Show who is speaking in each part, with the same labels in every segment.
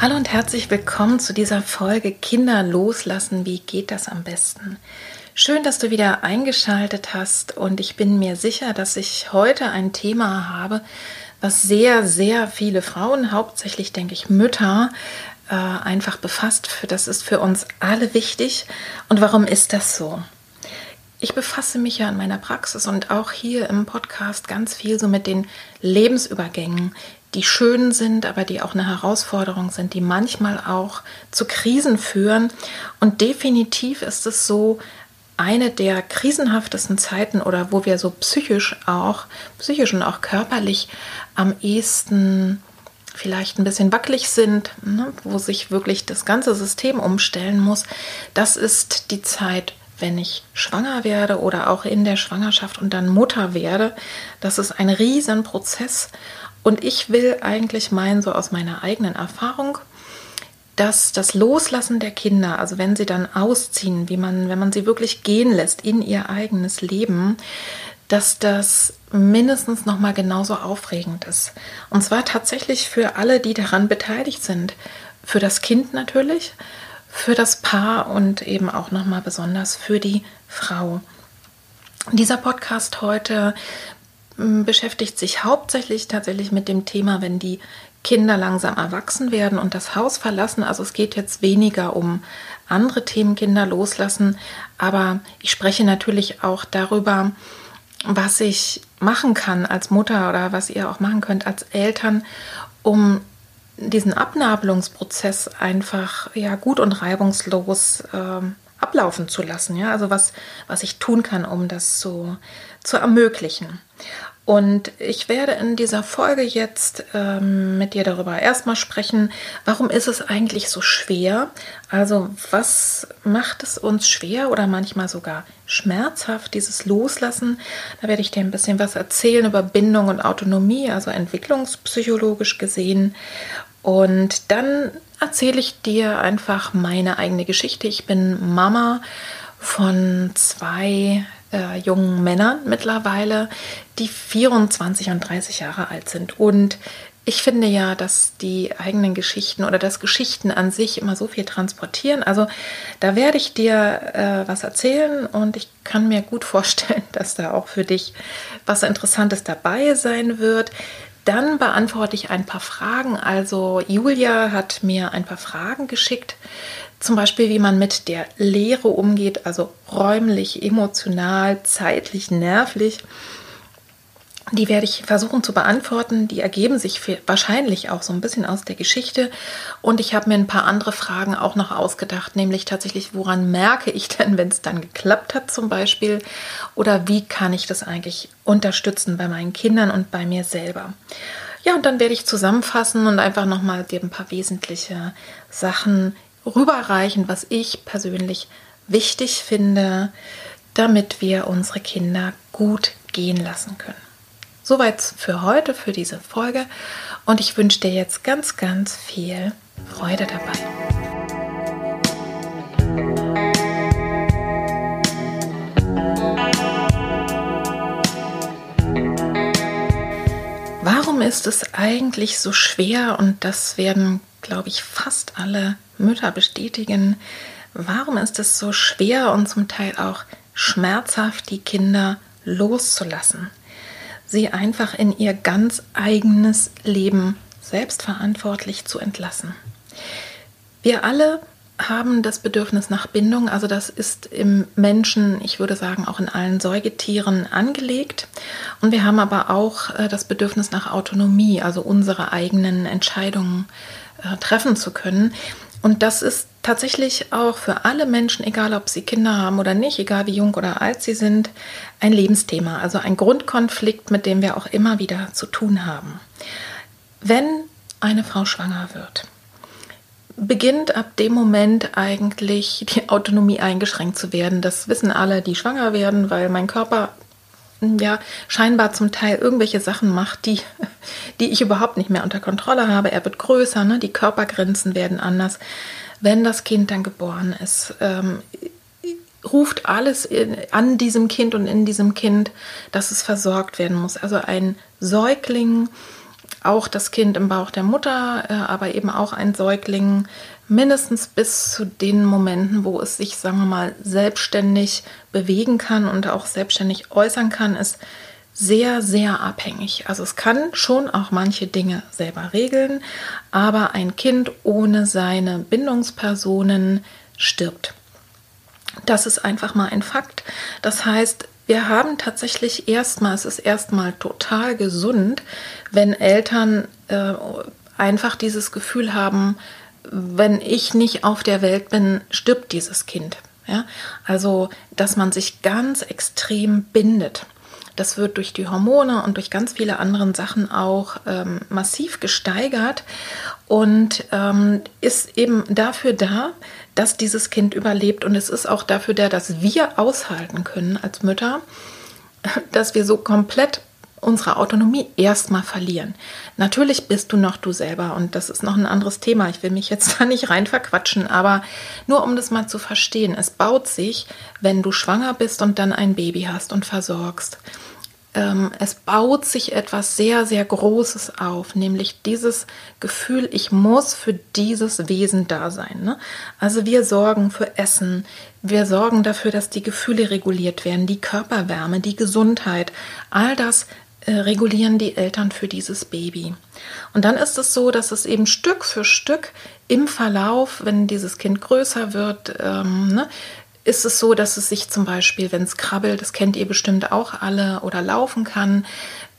Speaker 1: Hallo und herzlich willkommen zu dieser Folge Kinder loslassen. Wie geht das am besten? Schön, dass du wieder eingeschaltet hast und ich bin mir sicher, dass ich heute ein Thema habe, was sehr, sehr viele Frauen, hauptsächlich denke ich Mütter, äh, einfach befasst. Das ist für uns alle wichtig. Und warum ist das so? Ich befasse mich ja in meiner Praxis und auch hier im Podcast ganz viel so mit den Lebensübergängen, die schön sind, aber die auch eine Herausforderung sind, die manchmal auch zu Krisen führen. Und definitiv ist es so, eine der krisenhaftesten Zeiten oder wo wir so psychisch auch, psychisch und auch körperlich am ehesten vielleicht ein bisschen wackelig sind, ne, wo sich wirklich das ganze System umstellen muss, das ist die Zeit, wenn ich schwanger werde oder auch in der Schwangerschaft und dann Mutter werde. Das ist ein Riesenprozess und ich will eigentlich meinen, so aus meiner eigenen Erfahrung, dass das Loslassen der Kinder, also wenn sie dann ausziehen, wie man, wenn man sie wirklich gehen lässt in ihr eigenes Leben, dass das mindestens noch mal genauso aufregend ist. Und zwar tatsächlich für alle, die daran beteiligt sind, für das Kind natürlich, für das Paar und eben auch noch mal besonders für die Frau. Dieser Podcast heute beschäftigt sich hauptsächlich tatsächlich mit dem Thema, wenn die Kinder langsam erwachsen werden und das Haus verlassen. Also es geht jetzt weniger um andere Themen, Kinder loslassen, aber ich spreche natürlich auch darüber, was ich machen kann als Mutter oder was ihr auch machen könnt als Eltern, um diesen Abnabelungsprozess einfach ja gut und reibungslos äh, ablaufen zu lassen. Ja, also was, was ich tun kann, um das so zu ermöglichen. Und ich werde in dieser Folge jetzt ähm, mit dir darüber erstmal sprechen, warum ist es eigentlich so schwer? Also was macht es uns schwer oder manchmal sogar schmerzhaft, dieses Loslassen? Da werde ich dir ein bisschen was erzählen über Bindung und Autonomie, also entwicklungspsychologisch gesehen. Und dann erzähle ich dir einfach meine eigene Geschichte. Ich bin Mama von zwei äh, jungen Männern mittlerweile, die 24 und 30 Jahre alt sind. Und ich finde ja, dass die eigenen Geschichten oder das Geschichten an sich immer so viel transportieren. Also da werde ich dir äh, was erzählen und ich kann mir gut vorstellen, dass da auch für dich was Interessantes dabei sein wird. Dann beantworte ich ein paar Fragen. Also Julia hat mir ein paar Fragen geschickt zum Beispiel, wie man mit der Lehre umgeht, also räumlich, emotional, zeitlich, nervlich. Die werde ich versuchen zu beantworten. Die ergeben sich wahrscheinlich auch so ein bisschen aus der Geschichte. Und ich habe mir ein paar andere Fragen auch noch ausgedacht, nämlich tatsächlich, woran merke ich denn, wenn es dann geklappt hat zum Beispiel? Oder wie kann ich das eigentlich unterstützen bei meinen Kindern und bei mir selber? Ja, und dann werde ich zusammenfassen und einfach nochmal dir ein paar wesentliche Sachen rüberreichen, was ich persönlich wichtig finde, damit wir unsere Kinder gut gehen lassen können. Soweit für heute, für diese Folge. Und ich wünsche dir jetzt ganz, ganz viel Freude dabei. Warum ist es eigentlich so schwer, und das werden, glaube ich, fast alle Mütter bestätigen, warum ist es so schwer und zum Teil auch schmerzhaft, die Kinder loszulassen, sie einfach in ihr ganz eigenes Leben selbstverantwortlich zu entlassen. Wir alle haben das Bedürfnis nach Bindung, also das ist im Menschen, ich würde sagen auch in allen Säugetieren angelegt. Und wir haben aber auch äh, das Bedürfnis nach Autonomie, also unsere eigenen Entscheidungen äh, treffen zu können. Und das ist tatsächlich auch für alle Menschen, egal ob sie Kinder haben oder nicht, egal wie jung oder alt sie sind, ein Lebensthema, also ein Grundkonflikt, mit dem wir auch immer wieder zu tun haben. Wenn eine Frau schwanger wird, beginnt ab dem Moment eigentlich die Autonomie eingeschränkt zu werden. Das wissen alle, die schwanger werden, weil mein Körper ja scheinbar zum Teil irgendwelche Sachen macht, die, die ich überhaupt nicht mehr unter Kontrolle habe. Er wird größer, ne? die Körpergrenzen werden anders. Wenn das Kind dann geboren ist, ähm, ruft alles in, an diesem Kind und in diesem Kind, dass es versorgt werden muss. Also ein Säugling auch das Kind im Bauch der Mutter, äh, aber eben auch ein Säugling, mindestens bis zu den Momenten, wo es sich, sagen wir mal, selbstständig bewegen kann und auch selbstständig äußern kann, ist sehr, sehr abhängig. Also es kann schon auch manche Dinge selber regeln, aber ein Kind ohne seine Bindungspersonen stirbt. Das ist einfach mal ein Fakt. Das heißt, wir haben tatsächlich erstmal, es ist erstmal total gesund, wenn Eltern äh, einfach dieses Gefühl haben, wenn ich nicht auf der Welt bin, stirbt dieses Kind. Ja? Also, dass man sich ganz extrem bindet. Das wird durch die Hormone und durch ganz viele andere Sachen auch ähm, massiv gesteigert und ähm, ist eben dafür da, dass dieses Kind überlebt. Und es ist auch dafür da, dass wir aushalten können als Mütter, dass wir so komplett unsere Autonomie erstmal verlieren. Natürlich bist du noch du selber und das ist noch ein anderes Thema. Ich will mich jetzt da nicht rein verquatschen, aber nur um das mal zu verstehen. Es baut sich, wenn du schwanger bist und dann ein Baby hast und versorgst ähm, es baut sich etwas sehr, sehr Großes auf, nämlich dieses Gefühl, ich muss für dieses Wesen da sein. Ne? Also wir sorgen für Essen, wir sorgen dafür, dass die Gefühle reguliert werden, die Körperwärme, die Gesundheit, all das regulieren die Eltern für dieses Baby. Und dann ist es so, dass es eben Stück für Stück im Verlauf, wenn dieses Kind größer wird, ähm, ne, ist es so, dass es sich zum Beispiel, wenn es krabbelt, das kennt ihr bestimmt auch alle, oder laufen kann,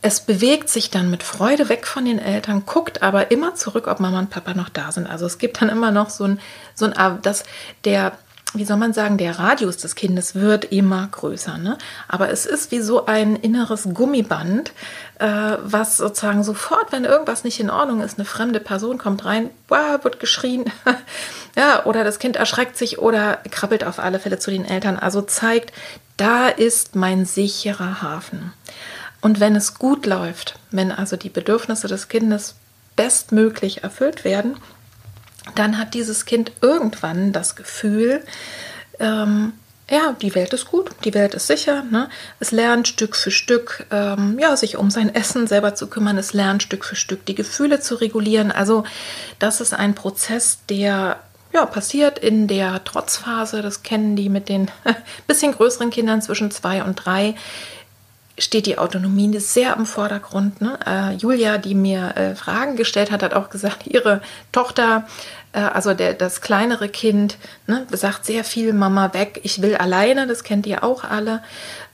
Speaker 1: es bewegt sich dann mit Freude weg von den Eltern, guckt aber immer zurück, ob Mama und Papa noch da sind. Also es gibt dann immer noch so ein, so ein, dass der wie soll man sagen, der Radius des Kindes wird immer größer. Ne? Aber es ist wie so ein inneres Gummiband, äh, was sozusagen sofort, wenn irgendwas nicht in Ordnung ist, eine fremde Person kommt rein, wow, wird geschrien, ja, oder das Kind erschreckt sich oder krabbelt auf alle Fälle zu den Eltern. Also zeigt, da ist mein sicherer Hafen. Und wenn es gut läuft, wenn also die Bedürfnisse des Kindes bestmöglich erfüllt werden, dann hat dieses Kind irgendwann das Gefühl, ähm, ja, die Welt ist gut, die Welt ist sicher. Ne? Es lernt Stück für Stück, ähm, ja, sich um sein Essen selber zu kümmern. Es lernt Stück für Stück die Gefühle zu regulieren. Also das ist ein Prozess, der ja, passiert in der Trotzphase. Das kennen die mit den bisschen größeren Kindern zwischen zwei und drei steht die Autonomie sehr im Vordergrund. Ne? Äh, Julia, die mir äh, Fragen gestellt hat, hat auch gesagt, ihre Tochter, äh, also der, das kleinere Kind, ne, sagt sehr viel Mama weg, ich will alleine, das kennt ihr auch alle.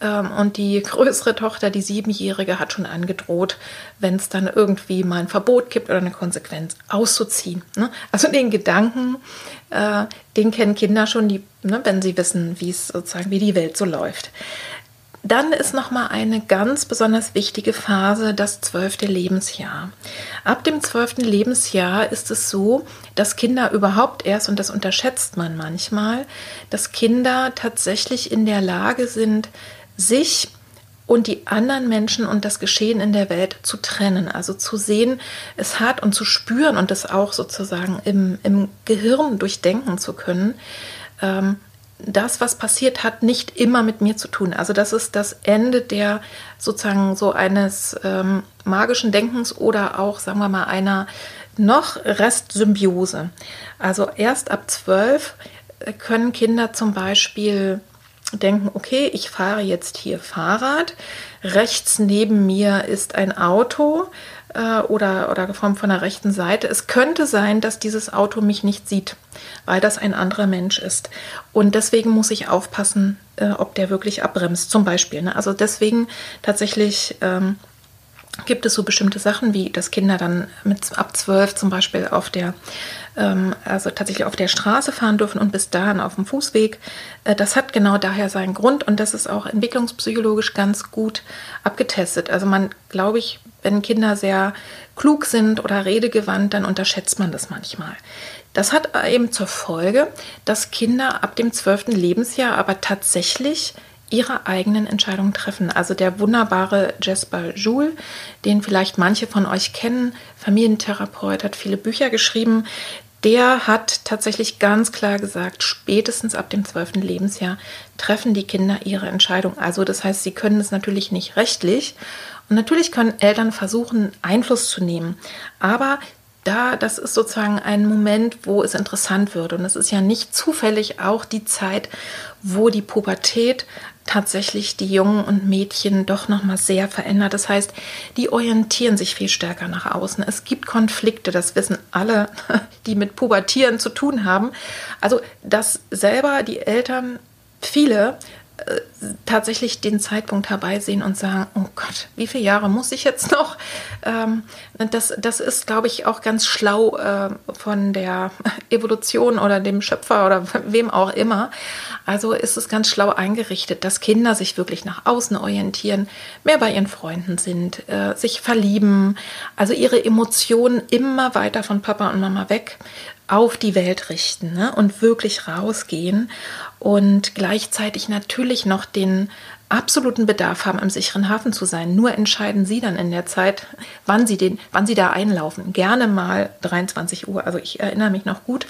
Speaker 1: Ähm, und die größere Tochter, die siebenjährige, hat schon angedroht, wenn es dann irgendwie mal ein Verbot gibt oder eine Konsequenz, auszuziehen. Ne? Also den Gedanken, äh, den kennen Kinder schon, die, ne, wenn sie wissen, wie es sozusagen, wie die Welt so läuft. Dann ist noch mal eine ganz besonders wichtige Phase das zwölfte Lebensjahr. Ab dem zwölften Lebensjahr ist es so, dass Kinder überhaupt erst, und das unterschätzt man manchmal, dass Kinder tatsächlich in der Lage sind, sich und die anderen Menschen und das Geschehen in der Welt zu trennen, also zu sehen, es hat und zu spüren und es auch sozusagen im, im Gehirn durchdenken zu können. Ähm, das, was passiert, hat nicht immer mit mir zu tun. Also das ist das Ende der sozusagen so eines ähm, magischen Denkens oder auch, sagen wir mal, einer noch Restsymbiose. Also erst ab zwölf können Kinder zum Beispiel denken, okay, ich fahre jetzt hier Fahrrad, rechts neben mir ist ein Auto, äh, oder, oder geformt von der rechten Seite. Es könnte sein, dass dieses Auto mich nicht sieht, weil das ein anderer Mensch ist. Und deswegen muss ich aufpassen, äh, ob der wirklich abbremst, zum Beispiel. Ne? Also deswegen tatsächlich. Ähm, gibt es so bestimmte Sachen, wie dass Kinder dann mit ab zwölf zum Beispiel auf der, ähm, also tatsächlich auf der Straße fahren dürfen und bis dahin auf dem Fußweg. Äh, das hat genau daher seinen Grund und das ist auch entwicklungspsychologisch ganz gut abgetestet. Also man, glaube ich, wenn Kinder sehr klug sind oder redegewandt, dann unterschätzt man das manchmal. Das hat eben zur Folge, dass Kinder ab dem zwölften Lebensjahr aber tatsächlich ihre eigenen Entscheidungen treffen. Also der wunderbare Jasper Joule, den vielleicht manche von euch kennen, Familientherapeut, hat viele Bücher geschrieben. Der hat tatsächlich ganz klar gesagt, spätestens ab dem 12. Lebensjahr treffen die Kinder ihre Entscheidung. Also das heißt, sie können es natürlich nicht rechtlich. Und natürlich können Eltern versuchen, Einfluss zu nehmen. Aber da, das ist sozusagen ein Moment, wo es interessant wird. Und es ist ja nicht zufällig auch die Zeit, wo die Pubertät tatsächlich die Jungen und Mädchen doch noch mal sehr verändert. Das heißt, die orientieren sich viel stärker nach außen. Es gibt Konflikte, das wissen alle, die mit Pubertieren zu tun haben. Also, dass selber die Eltern viele tatsächlich den Zeitpunkt herbeisehen und sagen, oh Gott, wie viele Jahre muss ich jetzt noch? Ähm, das, das ist, glaube ich, auch ganz schlau äh, von der Evolution oder dem Schöpfer oder wem auch immer. Also ist es ganz schlau eingerichtet, dass Kinder sich wirklich nach außen orientieren, mehr bei ihren Freunden sind, äh, sich verlieben, also ihre Emotionen immer weiter von Papa und Mama weg auf die Welt richten ne? und wirklich rausgehen und gleichzeitig natürlich noch den absoluten Bedarf haben, im sicheren Hafen zu sein. Nur entscheiden Sie dann in der Zeit, wann Sie, den, wann Sie da einlaufen. Gerne mal 23 Uhr, also ich erinnere mich noch gut.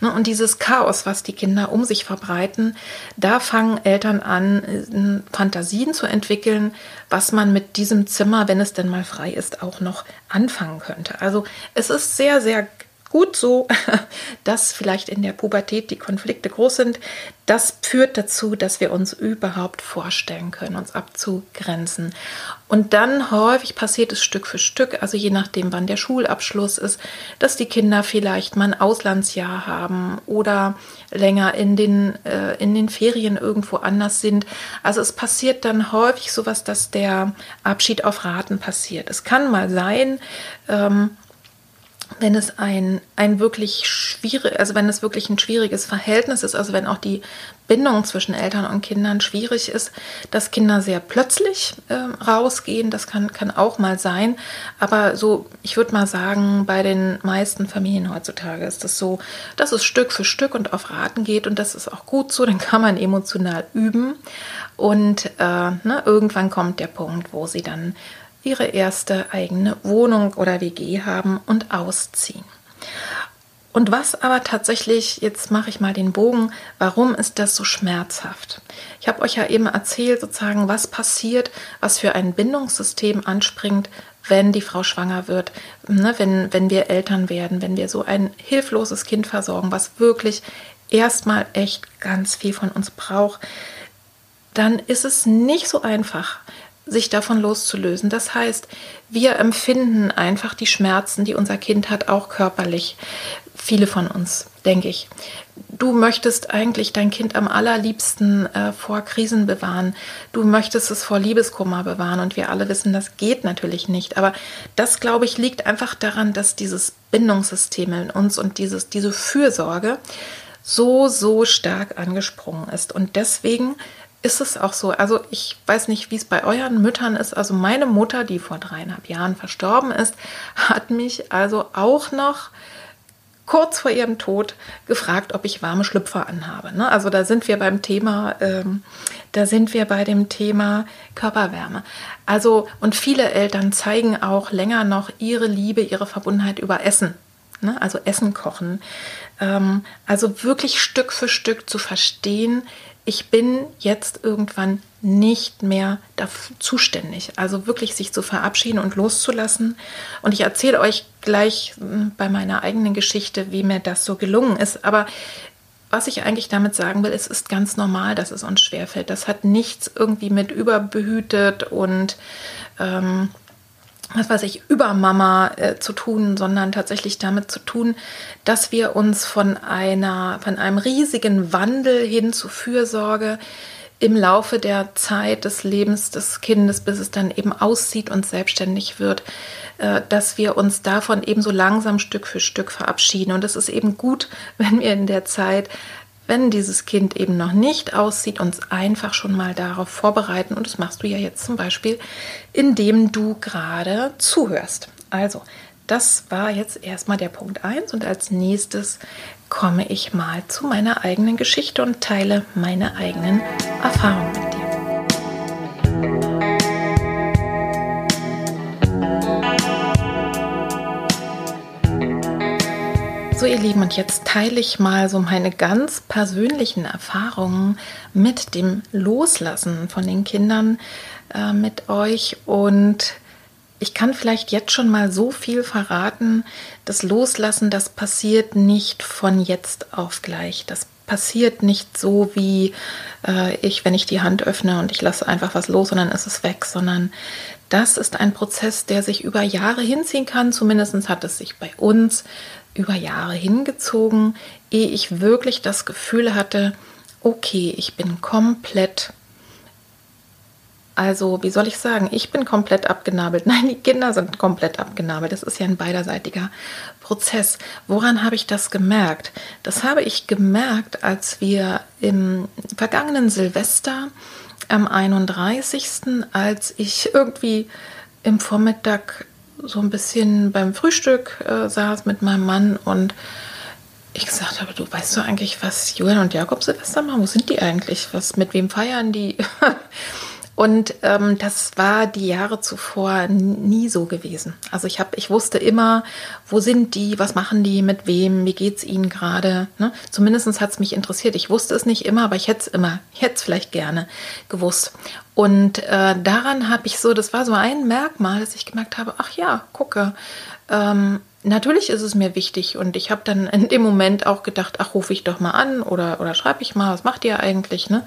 Speaker 1: Ne? Und dieses Chaos, was die Kinder um sich verbreiten, da fangen Eltern an, Fantasien zu entwickeln, was man mit diesem Zimmer, wenn es denn mal frei ist, auch noch anfangen könnte. Also es ist sehr, sehr gut so, dass vielleicht in der Pubertät die Konflikte groß sind. Das führt dazu, dass wir uns überhaupt vorstellen können, uns abzugrenzen. Und dann häufig passiert es Stück für Stück, also je nachdem, wann der Schulabschluss ist, dass die Kinder vielleicht mal ein Auslandsjahr haben oder länger in den, äh, in den Ferien irgendwo anders sind. Also es passiert dann häufig sowas, dass der Abschied auf Raten passiert. Es kann mal sein, ähm, wenn es ein, ein wirklich schwierig, also wenn es wirklich ein schwieriges Verhältnis ist, also wenn auch die Bindung zwischen Eltern und Kindern schwierig ist, dass Kinder sehr plötzlich äh, rausgehen, das kann, kann auch mal sein. Aber so, ich würde mal sagen, bei den meisten Familien heutzutage ist es das so, dass es Stück für Stück und auf Raten geht und das ist auch gut so, dann kann man emotional üben und äh, ne, irgendwann kommt der Punkt, wo sie dann ihre erste eigene Wohnung oder WG haben und ausziehen. Und was aber tatsächlich, jetzt mache ich mal den Bogen, warum ist das so schmerzhaft? Ich habe euch ja eben erzählt, sozusagen, was passiert, was für ein Bindungssystem anspringt, wenn die Frau schwanger wird, ne, wenn, wenn wir Eltern werden, wenn wir so ein hilfloses Kind versorgen, was wirklich erstmal echt ganz viel von uns braucht, dann ist es nicht so einfach, sich davon loszulösen. Das heißt, wir empfinden einfach die Schmerzen, die unser Kind hat, auch körperlich. Viele von uns, denke ich. Du möchtest eigentlich dein Kind am allerliebsten äh, vor Krisen bewahren. Du möchtest es vor Liebeskummer bewahren. Und wir alle wissen, das geht natürlich nicht. Aber das, glaube ich, liegt einfach daran, dass dieses Bindungssystem in uns und dieses, diese Fürsorge so, so stark angesprungen ist. Und deswegen ist es auch so. Also ich weiß nicht, wie es bei euren Müttern ist. Also meine Mutter, die vor dreieinhalb Jahren verstorben ist, hat mich also auch noch kurz vor ihrem Tod gefragt, ob ich warme Schlüpfer anhabe. Ne? Also da sind wir beim Thema, ähm, da sind wir bei dem Thema Körperwärme. Also und viele Eltern zeigen auch länger noch ihre Liebe, ihre Verbundenheit über Essen. Ne? Also Essen kochen. Ähm, also wirklich Stück für Stück zu verstehen, ich bin jetzt irgendwann nicht mehr dafür zuständig. Also wirklich sich zu verabschieden und loszulassen. Und ich erzähle euch gleich hm, bei meiner eigenen Geschichte, wie mir das so gelungen ist. Aber was ich eigentlich damit sagen will, es ist ganz normal, dass es uns schwerfällt. Das hat nichts irgendwie mit überbehütet und ähm, was weiß ich, über Mama äh, zu tun, sondern tatsächlich damit zu tun, dass wir uns von einer, von einem riesigen Wandel hin zu Fürsorge im Laufe der Zeit des Lebens des Kindes, bis es dann eben aussieht und selbstständig wird, äh, dass wir uns davon eben so langsam Stück für Stück verabschieden. Und es ist eben gut, wenn wir in der Zeit wenn dieses Kind eben noch nicht aussieht, uns einfach schon mal darauf vorbereiten. Und das machst du ja jetzt zum Beispiel, indem du gerade zuhörst. Also, das war jetzt erstmal der Punkt 1 und als nächstes komme ich mal zu meiner eigenen Geschichte und teile meine eigenen Erfahrungen mit dir. So ihr Lieben, und jetzt teile ich mal so meine ganz persönlichen Erfahrungen mit dem Loslassen von den Kindern äh, mit euch. Und ich kann vielleicht jetzt schon mal so viel verraten, das Loslassen, das passiert nicht von jetzt auf gleich. Das passiert nicht so wie äh, ich, wenn ich die Hand öffne und ich lasse einfach was los und dann ist es weg, sondern das ist ein Prozess, der sich über Jahre hinziehen kann. Zumindest hat es sich bei uns über Jahre hingezogen, ehe ich wirklich das Gefühl hatte, okay, ich bin komplett, also wie soll ich sagen, ich bin komplett abgenabelt. Nein, die Kinder sind komplett abgenabelt. Das ist ja ein beiderseitiger Prozess. Woran habe ich das gemerkt? Das habe ich gemerkt, als wir im vergangenen Silvester am 31., als ich irgendwie im Vormittag so ein bisschen beim Frühstück äh, saß mit meinem Mann und ich gesagt habe, du weißt du eigentlich, was Julian und Jakob Silvester machen? Wo sind die eigentlich? Was, mit wem feiern die? Und ähm, das war die Jahre zuvor nie so gewesen. Also ich habe, ich wusste immer, wo sind die, was machen die, mit wem, wie geht's ihnen gerade. Ne? Zumindest hat es mich interessiert. Ich wusste es nicht immer, aber ich hätte es immer, ich hätte es vielleicht gerne gewusst. Und äh, daran habe ich so, das war so ein Merkmal, dass ich gemerkt habe, ach ja, gucke. Ähm, natürlich ist es mir wichtig und ich habe dann in dem Moment auch gedacht, ach, rufe ich doch mal an oder, oder schreibe ich mal, was macht ihr eigentlich? Ne?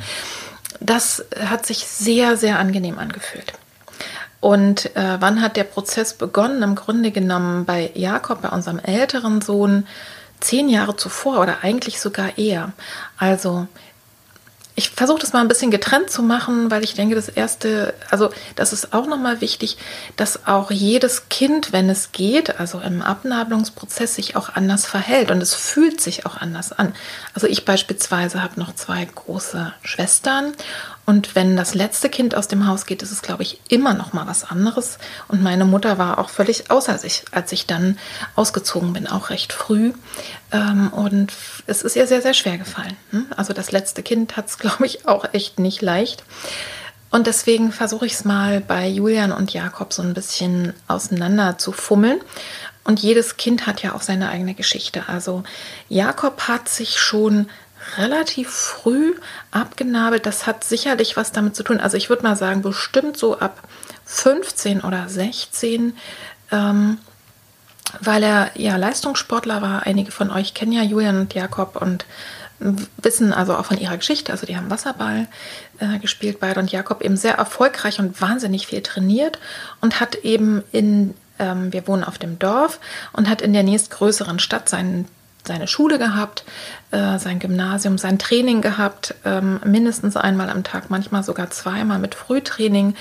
Speaker 1: Das hat sich sehr, sehr angenehm angefühlt. Und äh, wann hat der Prozess begonnen? Im Grunde genommen bei Jakob, bei unserem älteren Sohn, zehn Jahre zuvor oder eigentlich sogar eher. Also ich versuche das mal ein bisschen getrennt zu machen, weil ich denke, das erste, also das ist auch nochmal wichtig, dass auch jedes Kind, wenn es geht, also im Abnabelungsprozess sich auch anders verhält und es fühlt sich auch anders an. Also ich beispielsweise habe noch zwei große Schwestern und wenn das letzte Kind aus dem Haus geht, ist es, glaube ich, immer noch mal was anderes. Und meine Mutter war auch völlig außer sich, als ich dann ausgezogen bin, auch recht früh. Ähm, und es ist ihr sehr, sehr schwer gefallen. Hm? Also das letzte Kind hat es, glaube ich, auch echt nicht leicht. Und deswegen versuche ich es mal bei Julian und Jakob so ein bisschen auseinander zu fummeln. Und jedes Kind hat ja auch seine eigene Geschichte. Also Jakob hat sich schon relativ früh abgenabelt. Das hat sicherlich was damit zu tun. Also ich würde mal sagen, bestimmt so ab 15 oder 16, ähm, weil er ja Leistungssportler war. Einige von euch kennen ja Julian und Jakob und wissen also auch von ihrer Geschichte. Also die haben Wasserball äh, gespielt beide und Jakob eben sehr erfolgreich und wahnsinnig viel trainiert und hat eben in ähm, wir wohnen auf dem Dorf und hat in der nächstgrößeren Stadt seinen seine Schule gehabt, äh, sein Gymnasium, sein Training gehabt, ähm, mindestens einmal am Tag, manchmal sogar zweimal mit Frühtraining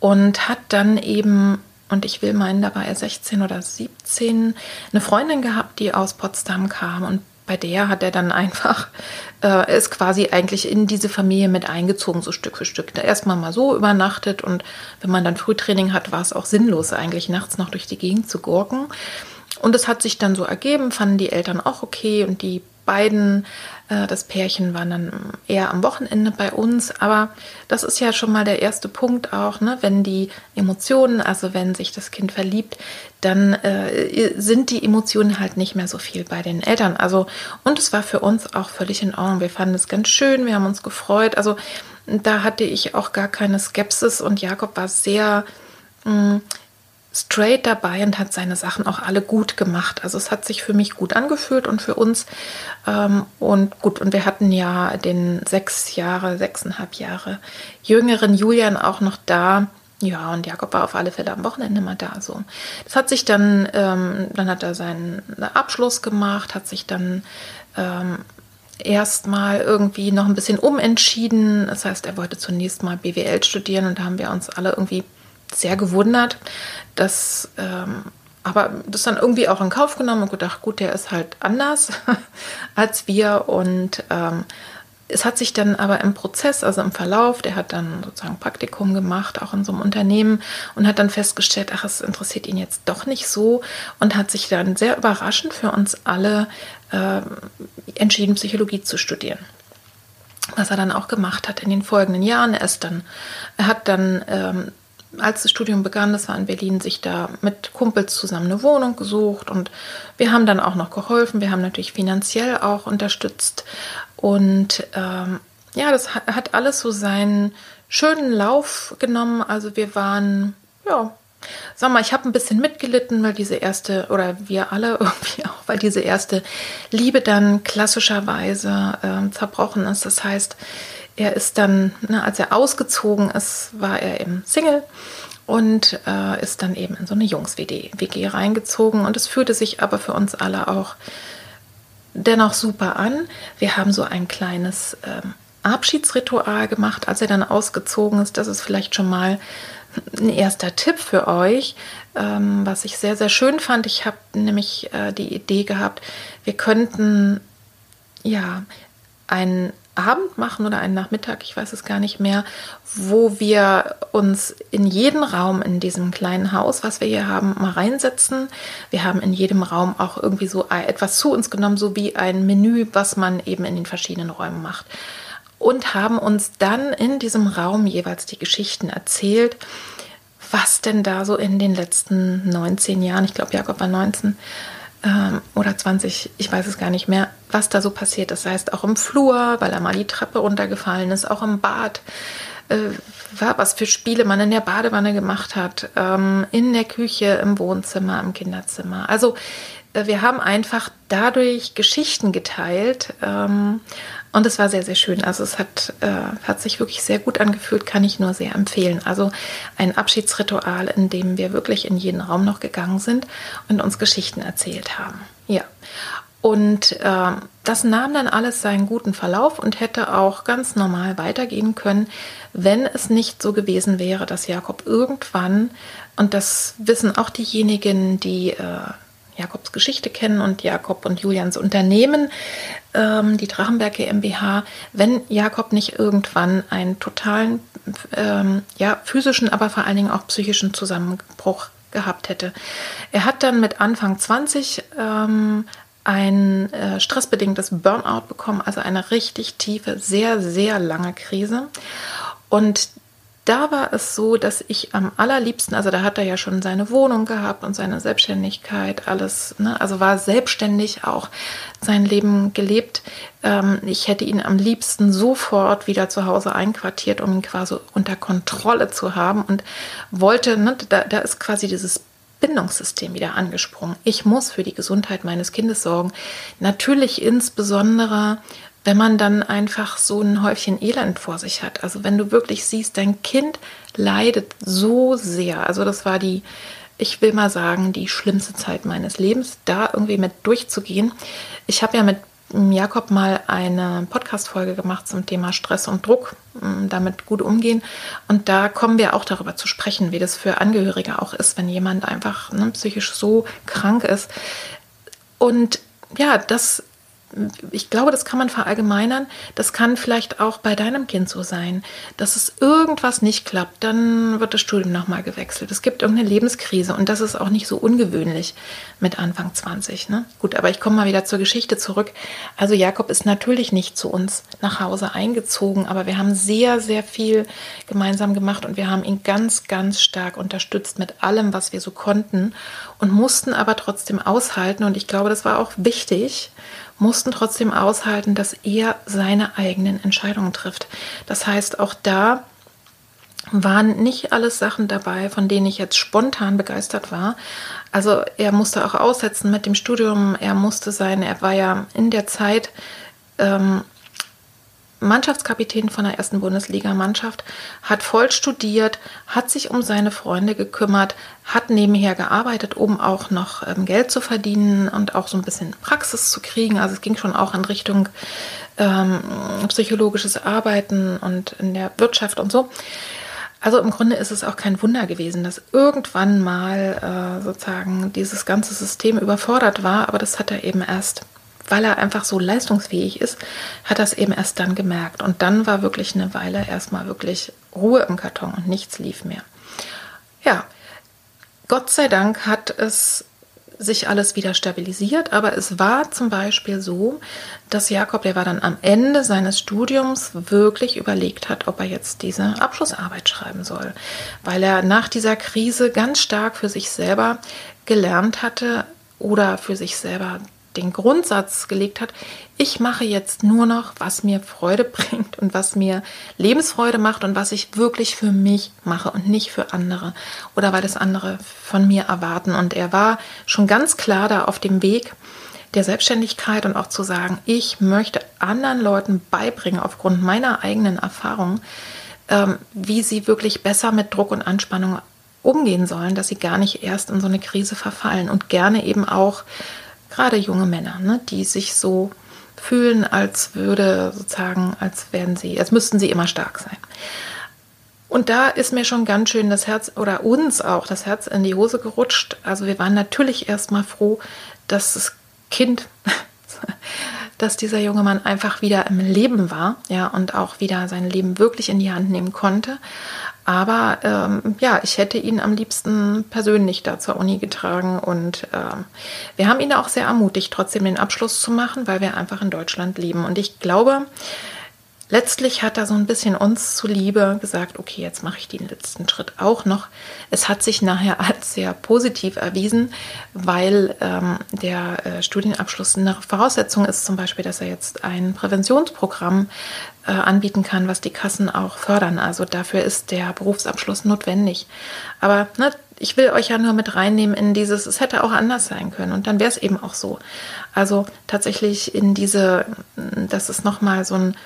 Speaker 1: und hat dann eben, und ich will meinen, da war er 16 oder 17, eine Freundin gehabt, die aus Potsdam kam und bei der hat er dann einfach, äh, ist quasi eigentlich in diese Familie mit eingezogen, so Stück für Stück. Erstmal mal so übernachtet und wenn man dann Frühtraining hat, war es auch sinnlos, eigentlich nachts noch durch die Gegend zu gurken. Und es hat sich dann so ergeben, fanden die Eltern auch okay und die beiden, äh, das Pärchen waren dann eher am Wochenende bei uns. Aber das ist ja schon mal der erste Punkt auch, ne? wenn die Emotionen, also wenn sich das Kind verliebt, dann äh, sind die Emotionen halt nicht mehr so viel bei den Eltern. Also, und es war für uns auch völlig in Ordnung. Wir fanden es ganz schön, wir haben uns gefreut. Also, da hatte ich auch gar keine Skepsis und Jakob war sehr. Mh, mm, straight dabei und hat seine Sachen auch alle gut gemacht. Also es hat sich für mich gut angefühlt und für uns. Ähm, und gut, und wir hatten ja den sechs Jahre, sechseinhalb Jahre jüngeren Julian auch noch da, ja, und Jakob war auf alle Fälle am Wochenende mal da. So. Das hat sich dann, ähm, dann hat er seinen Abschluss gemacht, hat sich dann ähm, erstmal irgendwie noch ein bisschen umentschieden. Das heißt, er wollte zunächst mal BWL studieren und da haben wir uns alle irgendwie sehr gewundert, dass ähm, aber das dann irgendwie auch in Kauf genommen und gedacht, gut, der ist halt anders als wir und ähm, es hat sich dann aber im Prozess, also im Verlauf, der hat dann sozusagen Praktikum gemacht, auch in so einem Unternehmen und hat dann festgestellt, ach, es interessiert ihn jetzt doch nicht so und hat sich dann sehr überraschend für uns alle äh, entschieden, Psychologie zu studieren. Was er dann auch gemacht hat in den folgenden Jahren. Er ist dann, er hat dann ähm, als das Studium begann, das war in Berlin, sich da mit Kumpels zusammen eine Wohnung gesucht und wir haben dann auch noch geholfen. Wir haben natürlich finanziell auch unterstützt und ähm, ja, das hat, alles so seinen schönen Lauf genommen. Also wir waren, ja, sag mal, ich habe ein bisschen mitgelitten, weil diese erste, oder wir alle irgendwie auch, weil diese erste Liebe dann klassischerweise äh, zerbrochen ist. Das heißt, er ist dann, ne, als er ausgezogen ist, war er eben Single und äh, ist dann eben in so eine Jungs-WG reingezogen. Und es fühlte sich aber für uns alle auch dennoch super an. Wir haben so ein kleines ähm, Abschiedsritual gemacht, als er dann ausgezogen ist. Das ist vielleicht schon mal ein erster Tipp für euch, ähm, was ich sehr, sehr schön fand. Ich habe nämlich äh, die Idee gehabt, wir könnten ja ein Abend machen oder einen Nachmittag, ich weiß es gar nicht mehr, wo wir uns in jeden Raum in diesem kleinen Haus, was wir hier haben, mal reinsetzen. Wir haben in jedem Raum auch irgendwie so etwas zu uns genommen, so wie ein Menü, was man eben in den verschiedenen Räumen macht. Und haben uns dann in diesem Raum jeweils die Geschichten erzählt, was denn da so in den letzten 19 Jahren, ich glaube Jakob war 19, ähm, oder 20, ich weiß es gar nicht mehr, was da so passiert. Das heißt auch im Flur, weil er mal die Treppe runtergefallen ist, auch im Bad, äh, was für Spiele man in der Badewanne gemacht hat, ähm, in der Küche, im Wohnzimmer, im Kinderzimmer. Also äh, wir haben einfach dadurch Geschichten geteilt ähm, und es war sehr, sehr schön. Also es hat, äh, hat sich wirklich sehr gut angefühlt, kann ich nur sehr empfehlen. Also ein Abschiedsritual, in dem wir wirklich in jeden Raum noch gegangen sind und uns Geschichten erzählt haben. Ja. Und äh, das nahm dann alles seinen guten Verlauf und hätte auch ganz normal weitergehen können, wenn es nicht so gewesen wäre, dass Jakob irgendwann, und das wissen auch diejenigen, die äh, Jakobs Geschichte kennen und Jakob und Julians Unternehmen, ähm, die Drachenberg GmbH, wenn Jakob nicht irgendwann einen totalen, ähm, ja, physischen, aber vor allen Dingen auch psychischen Zusammenbruch gehabt hätte. Er hat dann mit Anfang 20 ähm, ein äh, stressbedingtes Burnout bekommen, also eine richtig tiefe, sehr, sehr lange Krise. Und da war es so, dass ich am allerliebsten, also da hat er ja schon seine Wohnung gehabt und seine Selbstständigkeit, alles, ne, also war selbstständig auch sein Leben gelebt. Ähm, ich hätte ihn am liebsten sofort wieder zu Hause einquartiert, um ihn quasi unter Kontrolle zu haben und wollte, ne, da, da ist quasi dieses Bindungssystem wieder angesprungen. Ich muss für die Gesundheit meines Kindes sorgen. Natürlich insbesondere wenn man dann einfach so ein Häufchen Elend vor sich hat. Also wenn du wirklich siehst, dein Kind leidet so sehr. Also das war die, ich will mal sagen, die schlimmste Zeit meines Lebens, da irgendwie mit durchzugehen. Ich habe ja mit Jakob mal eine Podcast-Folge gemacht zum Thema Stress und Druck, damit gut umgehen. Und da kommen wir auch darüber zu sprechen, wie das für Angehörige auch ist, wenn jemand einfach ne, psychisch so krank ist. Und ja, das ich glaube, das kann man verallgemeinern. Das kann vielleicht auch bei deinem Kind so sein, dass es irgendwas nicht klappt. Dann wird das Studium nochmal gewechselt. Es gibt irgendeine Lebenskrise und das ist auch nicht so ungewöhnlich mit Anfang 20. Ne? Gut, aber ich komme mal wieder zur Geschichte zurück. Also Jakob ist natürlich nicht zu uns nach Hause eingezogen, aber wir haben sehr, sehr viel gemeinsam gemacht und wir haben ihn ganz, ganz stark unterstützt mit allem, was wir so konnten und mussten aber trotzdem aushalten. Und ich glaube, das war auch wichtig mussten trotzdem aushalten, dass er seine eigenen Entscheidungen trifft. Das heißt, auch da waren nicht alles Sachen dabei, von denen ich jetzt spontan begeistert war. Also er musste auch aussetzen mit dem Studium, er musste sein, er war ja in der Zeit, ähm, Mannschaftskapitän von der ersten Bundesligamannschaft, hat voll studiert, hat sich um seine Freunde gekümmert, hat nebenher gearbeitet, um auch noch ähm, Geld zu verdienen und auch so ein bisschen Praxis zu kriegen. Also es ging schon auch in Richtung ähm, psychologisches Arbeiten und in der Wirtschaft und so. Also im Grunde ist es auch kein Wunder gewesen, dass irgendwann mal äh, sozusagen dieses ganze System überfordert war, aber das hat er eben erst weil er einfach so leistungsfähig ist, hat das eben erst dann gemerkt. Und dann war wirklich eine Weile erstmal wirklich Ruhe im Karton und nichts lief mehr. Ja, Gott sei Dank hat es sich alles wieder stabilisiert, aber es war zum Beispiel so, dass Jakob, der war dann am Ende seines Studiums wirklich überlegt hat, ob er jetzt diese Abschlussarbeit schreiben soll, weil er nach dieser Krise ganz stark für sich selber gelernt hatte oder für sich selber den Grundsatz gelegt hat, ich mache jetzt nur noch, was mir Freude bringt und was mir Lebensfreude macht und was ich wirklich für mich mache und nicht für andere oder weil das andere von mir erwarten. Und er war schon ganz klar da auf dem Weg der Selbstständigkeit und auch zu sagen, ich möchte anderen Leuten beibringen aufgrund meiner eigenen Erfahrung, ähm, wie sie wirklich besser mit Druck und Anspannung umgehen sollen, dass sie gar nicht erst in so eine Krise verfallen und gerne eben auch gerade junge Männer, ne, die sich so fühlen, als würde sozusagen, als wären sie, als müssten sie immer stark sein. Und da ist mir schon ganz schön das Herz oder uns auch das Herz in die Hose gerutscht. Also wir waren natürlich erstmal froh, dass das Kind, dass dieser junge Mann einfach wieder im Leben war, ja, und auch wieder sein Leben wirklich in die Hand nehmen konnte. Aber ähm, ja, ich hätte ihn am liebsten persönlich da zur Uni getragen und ähm, wir haben ihn auch sehr ermutigt, trotzdem den Abschluss zu machen, weil wir einfach in Deutschland leben. Und ich glaube, letztlich hat er so ein bisschen uns zuliebe gesagt, okay, jetzt mache ich den letzten Schritt auch noch. Es hat sich nachher als sehr positiv erwiesen, weil ähm, der äh, Studienabschluss eine Voraussetzung ist, zum Beispiel, dass er jetzt ein Präventionsprogramm äh, anbieten kann, was die Kassen auch fördern. Also dafür ist der Berufsabschluss notwendig. Aber ne, ich will euch ja nur mit reinnehmen in dieses, es hätte auch anders sein können und dann wäre es eben auch so. Also tatsächlich in diese, dass es nochmal so einen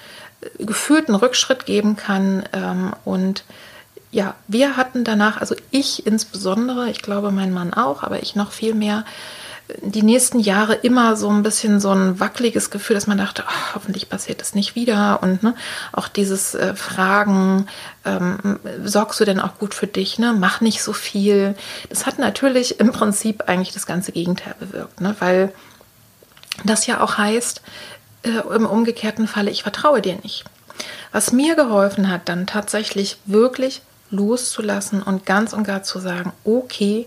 Speaker 1: gefühlten Rückschritt geben kann ähm, und ja, wir hatten danach, also ich insbesondere, ich glaube mein Mann auch, aber ich noch viel mehr, die nächsten Jahre immer so ein bisschen so ein wackeliges Gefühl, dass man dachte, ach, hoffentlich passiert das nicht wieder. Und ne, auch dieses äh, Fragen, ähm, sorgst du denn auch gut für dich, ne? Mach nicht so viel. Das hat natürlich im Prinzip eigentlich das ganze Gegenteil bewirkt, ne? weil das ja auch heißt, äh, im umgekehrten Falle, ich vertraue dir nicht. Was mir geholfen hat, dann tatsächlich wirklich loszulassen und ganz und gar zu sagen, okay,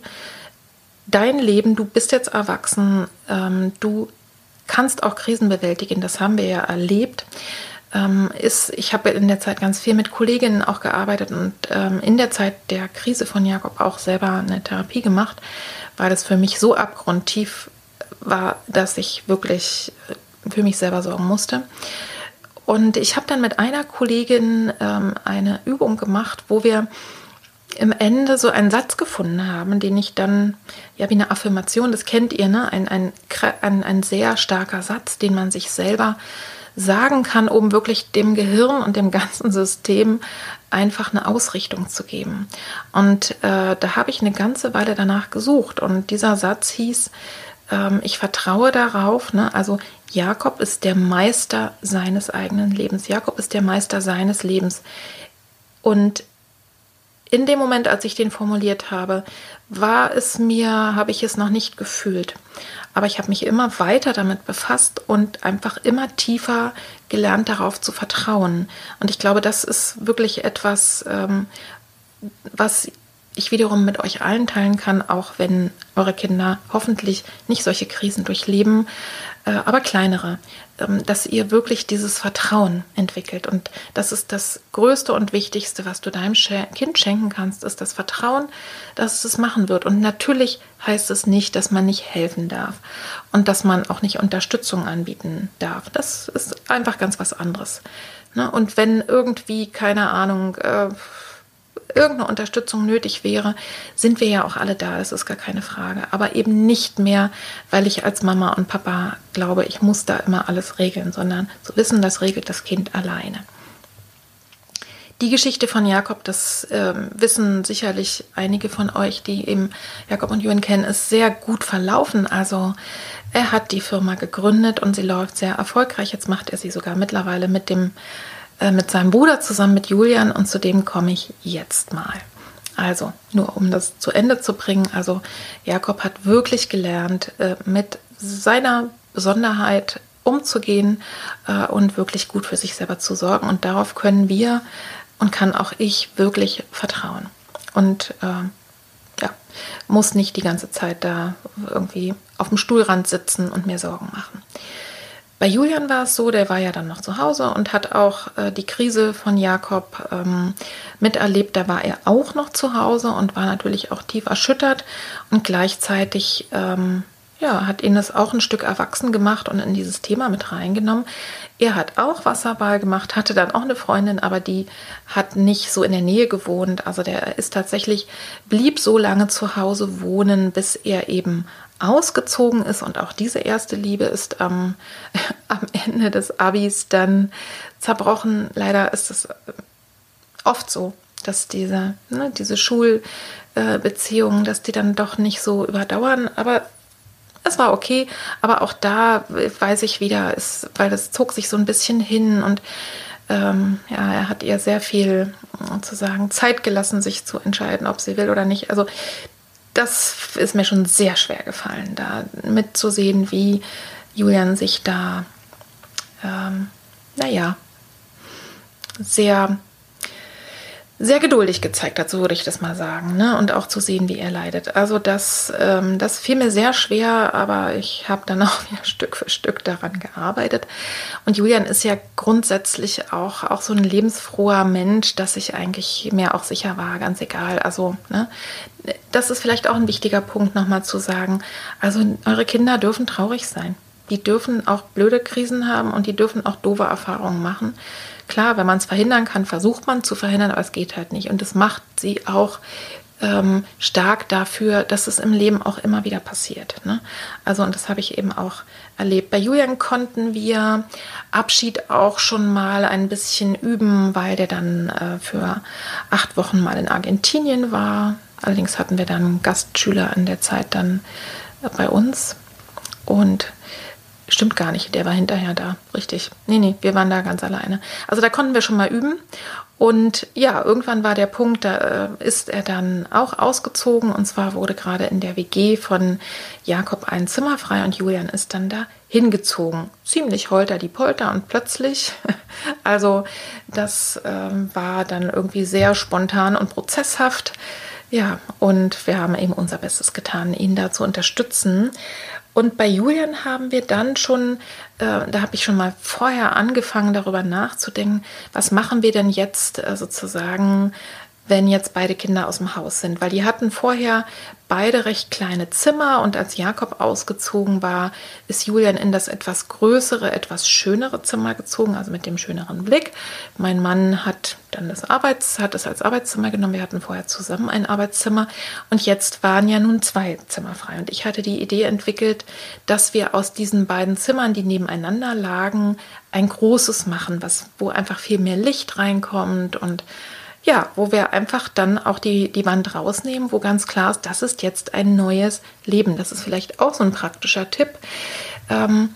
Speaker 1: dein Leben, du bist jetzt erwachsen, ähm, du kannst auch Krisen bewältigen, das haben wir ja erlebt. Ähm, ist, ich habe in der Zeit ganz viel mit Kolleginnen auch gearbeitet und ähm, in der Zeit der Krise von Jakob auch selber eine Therapie gemacht, weil das für mich so abgrundtief war, dass ich wirklich für mich selber sorgen musste. Und ich habe dann mit einer Kollegin ähm, eine Übung gemacht, wo wir im Ende so einen Satz gefunden haben, den ich dann, ja, wie eine Affirmation, das kennt ihr, ne? Ein, ein, ein, ein sehr starker Satz, den man sich selber sagen kann, um wirklich dem Gehirn und dem ganzen System einfach eine Ausrichtung zu geben. Und äh, da habe ich eine ganze Weile danach gesucht. Und dieser Satz hieß, ähm, ich vertraue darauf, ne? also Jakob ist der Meister seines eigenen Lebens. Jakob ist der Meister seines Lebens. Und in dem Moment, als ich den formuliert habe, war es mir, habe ich es noch nicht gefühlt. Aber ich habe mich immer weiter damit befasst und einfach immer tiefer gelernt, darauf zu vertrauen. Und ich glaube, das ist wirklich etwas, ähm, was ich wiederum mit euch allen teilen kann, auch wenn eure Kinder hoffentlich nicht solche Krisen durchleben, äh, aber kleinere, ähm, dass ihr wirklich dieses Vertrauen entwickelt. Und das ist das Größte und Wichtigste, was du deinem Kind schenken kannst, ist das Vertrauen, dass es es machen wird. Und natürlich heißt es nicht, dass man nicht helfen darf und dass man auch nicht Unterstützung anbieten darf. Das ist einfach ganz was anderes. Ne? Und wenn irgendwie, keine Ahnung, äh, irgendeine Unterstützung nötig wäre, sind wir ja auch alle da, das ist gar keine Frage. Aber eben nicht mehr, weil ich als Mama und Papa glaube, ich muss da immer alles regeln, sondern zu wissen, das regelt das Kind alleine. Die Geschichte von Jakob, das äh, wissen sicherlich einige von euch, die eben Jakob und Jürgen kennen, ist sehr gut verlaufen. Also er hat die Firma gegründet und sie läuft sehr erfolgreich. Jetzt macht er sie sogar mittlerweile mit dem mit seinem Bruder zusammen mit Julian und zu dem komme ich jetzt mal. Also, nur um das zu Ende zu bringen, also Jakob hat wirklich gelernt, äh, mit seiner Besonderheit umzugehen äh, und wirklich gut für sich selber zu sorgen. Und darauf können wir und kann auch ich wirklich vertrauen. Und äh, ja, muss nicht die ganze Zeit da irgendwie auf dem Stuhlrand sitzen und mir Sorgen machen. Bei Julian war es so, der war ja dann noch zu Hause und hat auch äh, die Krise von Jakob ähm, miterlebt. Da war er auch noch zu Hause und war natürlich auch tief erschüttert und gleichzeitig ähm, ja, hat ihn das auch ein Stück erwachsen gemacht und in dieses Thema mit reingenommen. Er hat auch Wasserball gemacht, hatte dann auch eine Freundin, aber die hat nicht so in der Nähe gewohnt. Also der ist tatsächlich, blieb so lange zu Hause wohnen, bis er eben ausgezogen ist und auch diese erste Liebe ist am, am Ende des Abis dann zerbrochen. Leider ist es oft so, dass diese, ne, diese Schulbeziehungen, dass die dann doch nicht so überdauern. Aber es war okay, aber auch da weiß ich wieder, ist, weil das zog sich so ein bisschen hin und ähm, ja, er hat ihr sehr viel sozusagen Zeit gelassen, sich zu entscheiden, ob sie will oder nicht. Also das ist mir schon sehr schwer gefallen, da mitzusehen, wie Julian sich da, ähm, naja, sehr, sehr geduldig gezeigt hat, so würde ich das mal sagen, ne? und auch zu sehen, wie er leidet. Also das, ähm, das fiel mir sehr schwer, aber ich habe dann auch wieder Stück für Stück daran gearbeitet. Und Julian ist ja grundsätzlich auch, auch so ein lebensfroher Mensch, dass ich eigentlich mir auch sicher war, ganz egal. Also ne, das ist vielleicht auch ein wichtiger Punkt nochmal zu sagen. Also eure Kinder dürfen traurig sein. Die dürfen auch blöde Krisen haben und die dürfen auch doofe Erfahrungen machen. Klar, wenn man es verhindern kann, versucht man zu verhindern, aber es geht halt nicht. Und das macht sie auch ähm, stark dafür, dass es im Leben auch immer wieder passiert. Ne? Also, und das habe ich eben auch erlebt. Bei Julian konnten wir Abschied auch schon mal ein bisschen üben, weil der dann äh, für acht Wochen mal in Argentinien war. Allerdings hatten wir dann Gastschüler in der Zeit dann äh, bei uns. Und stimmt gar nicht, der war hinterher da, richtig. Nee, nee, wir waren da ganz alleine. Also da konnten wir schon mal üben. Und ja, irgendwann war der Punkt, da äh, ist er dann auch ausgezogen. Und zwar wurde gerade in der WG von Jakob ein Zimmer frei und Julian ist dann da hingezogen. Ziemlich holter die Polter und plötzlich. Also das ähm, war dann irgendwie sehr spontan und prozesshaft. Ja, und wir haben eben unser Bestes getan, ihn da zu unterstützen. Und bei Julian haben wir dann schon, äh, da habe ich schon mal vorher angefangen, darüber nachzudenken, was machen wir denn jetzt äh, sozusagen wenn jetzt beide Kinder aus dem Haus sind, weil die hatten vorher beide recht kleine Zimmer und als Jakob ausgezogen war, ist Julian in das etwas größere, etwas schönere Zimmer gezogen, also mit dem schöneren Blick. Mein Mann hat dann das Arbeits, hat es als Arbeitszimmer genommen. Wir hatten vorher zusammen ein Arbeitszimmer und jetzt waren ja nun zwei Zimmer frei und ich hatte die Idee entwickelt, dass wir aus diesen beiden Zimmern, die nebeneinander lagen, ein großes machen, was wo einfach viel mehr Licht reinkommt und ja, wo wir einfach dann auch die, die Wand rausnehmen, wo ganz klar ist, das ist jetzt ein neues Leben. Das ist vielleicht auch so ein praktischer Tipp. Ähm,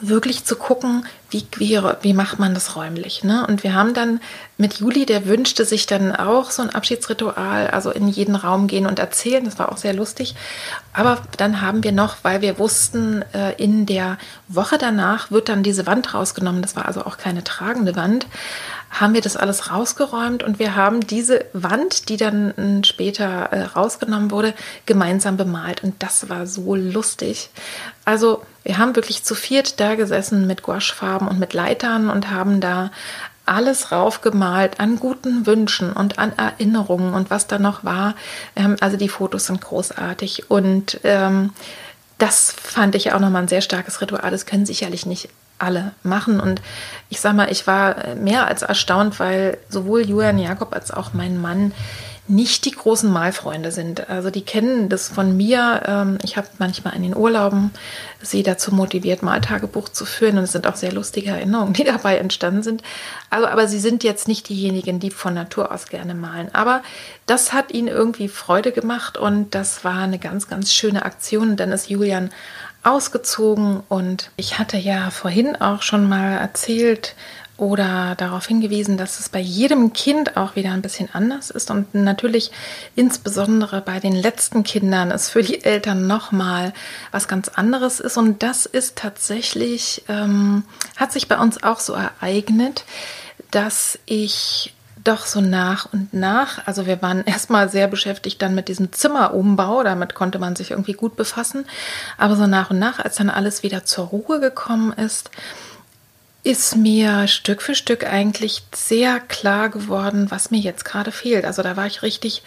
Speaker 1: wirklich zu gucken, wie, wie, wie macht man das räumlich. Ne? Und wir haben dann mit Juli, der wünschte sich dann auch so ein Abschiedsritual, also in jeden Raum gehen und erzählen. Das war auch sehr lustig. Aber dann haben wir noch, weil wir wussten, äh, in der Woche danach wird dann diese Wand rausgenommen. Das war also auch keine tragende Wand haben wir das alles rausgeräumt und wir haben diese Wand, die dann äh, später äh, rausgenommen wurde, gemeinsam bemalt. Und das war so lustig. Also wir haben wirklich zu viert da gesessen mit Gouachefarben und mit Leitern und haben da alles raufgemalt an guten Wünschen und an Erinnerungen und was da noch war. Ähm, also die Fotos sind großartig und ähm, das fand ich auch nochmal ein sehr starkes Ritual. Das können sicherlich nicht alle machen. Und ich sag mal, ich war mehr als erstaunt, weil sowohl Julian Jakob als auch mein Mann nicht die großen Malfreunde sind. Also die kennen das von mir. Ähm, ich habe manchmal in den Urlauben sie dazu motiviert, Maltagebuch zu führen. Und es sind auch sehr lustige Erinnerungen, die dabei entstanden sind. Also, aber sie sind jetzt nicht diejenigen, die von Natur aus gerne malen. Aber das hat ihnen irgendwie Freude gemacht und das war eine ganz, ganz schöne Aktion. Dann ist Julian ausgezogen und ich hatte ja vorhin auch schon mal erzählt, oder darauf hingewiesen, dass es bei jedem Kind auch wieder ein bisschen anders ist und natürlich insbesondere bei den letzten Kindern es für die Eltern nochmal was ganz anderes ist und das ist tatsächlich, ähm, hat sich bei uns auch so ereignet, dass ich doch so nach und nach, also wir waren erstmal sehr beschäftigt dann mit diesem Zimmerumbau, damit konnte man sich irgendwie gut befassen, aber so nach und nach, als dann alles wieder zur Ruhe gekommen ist, ist mir Stück für Stück eigentlich sehr klar geworden, was mir jetzt gerade fehlt. Also da war ich richtig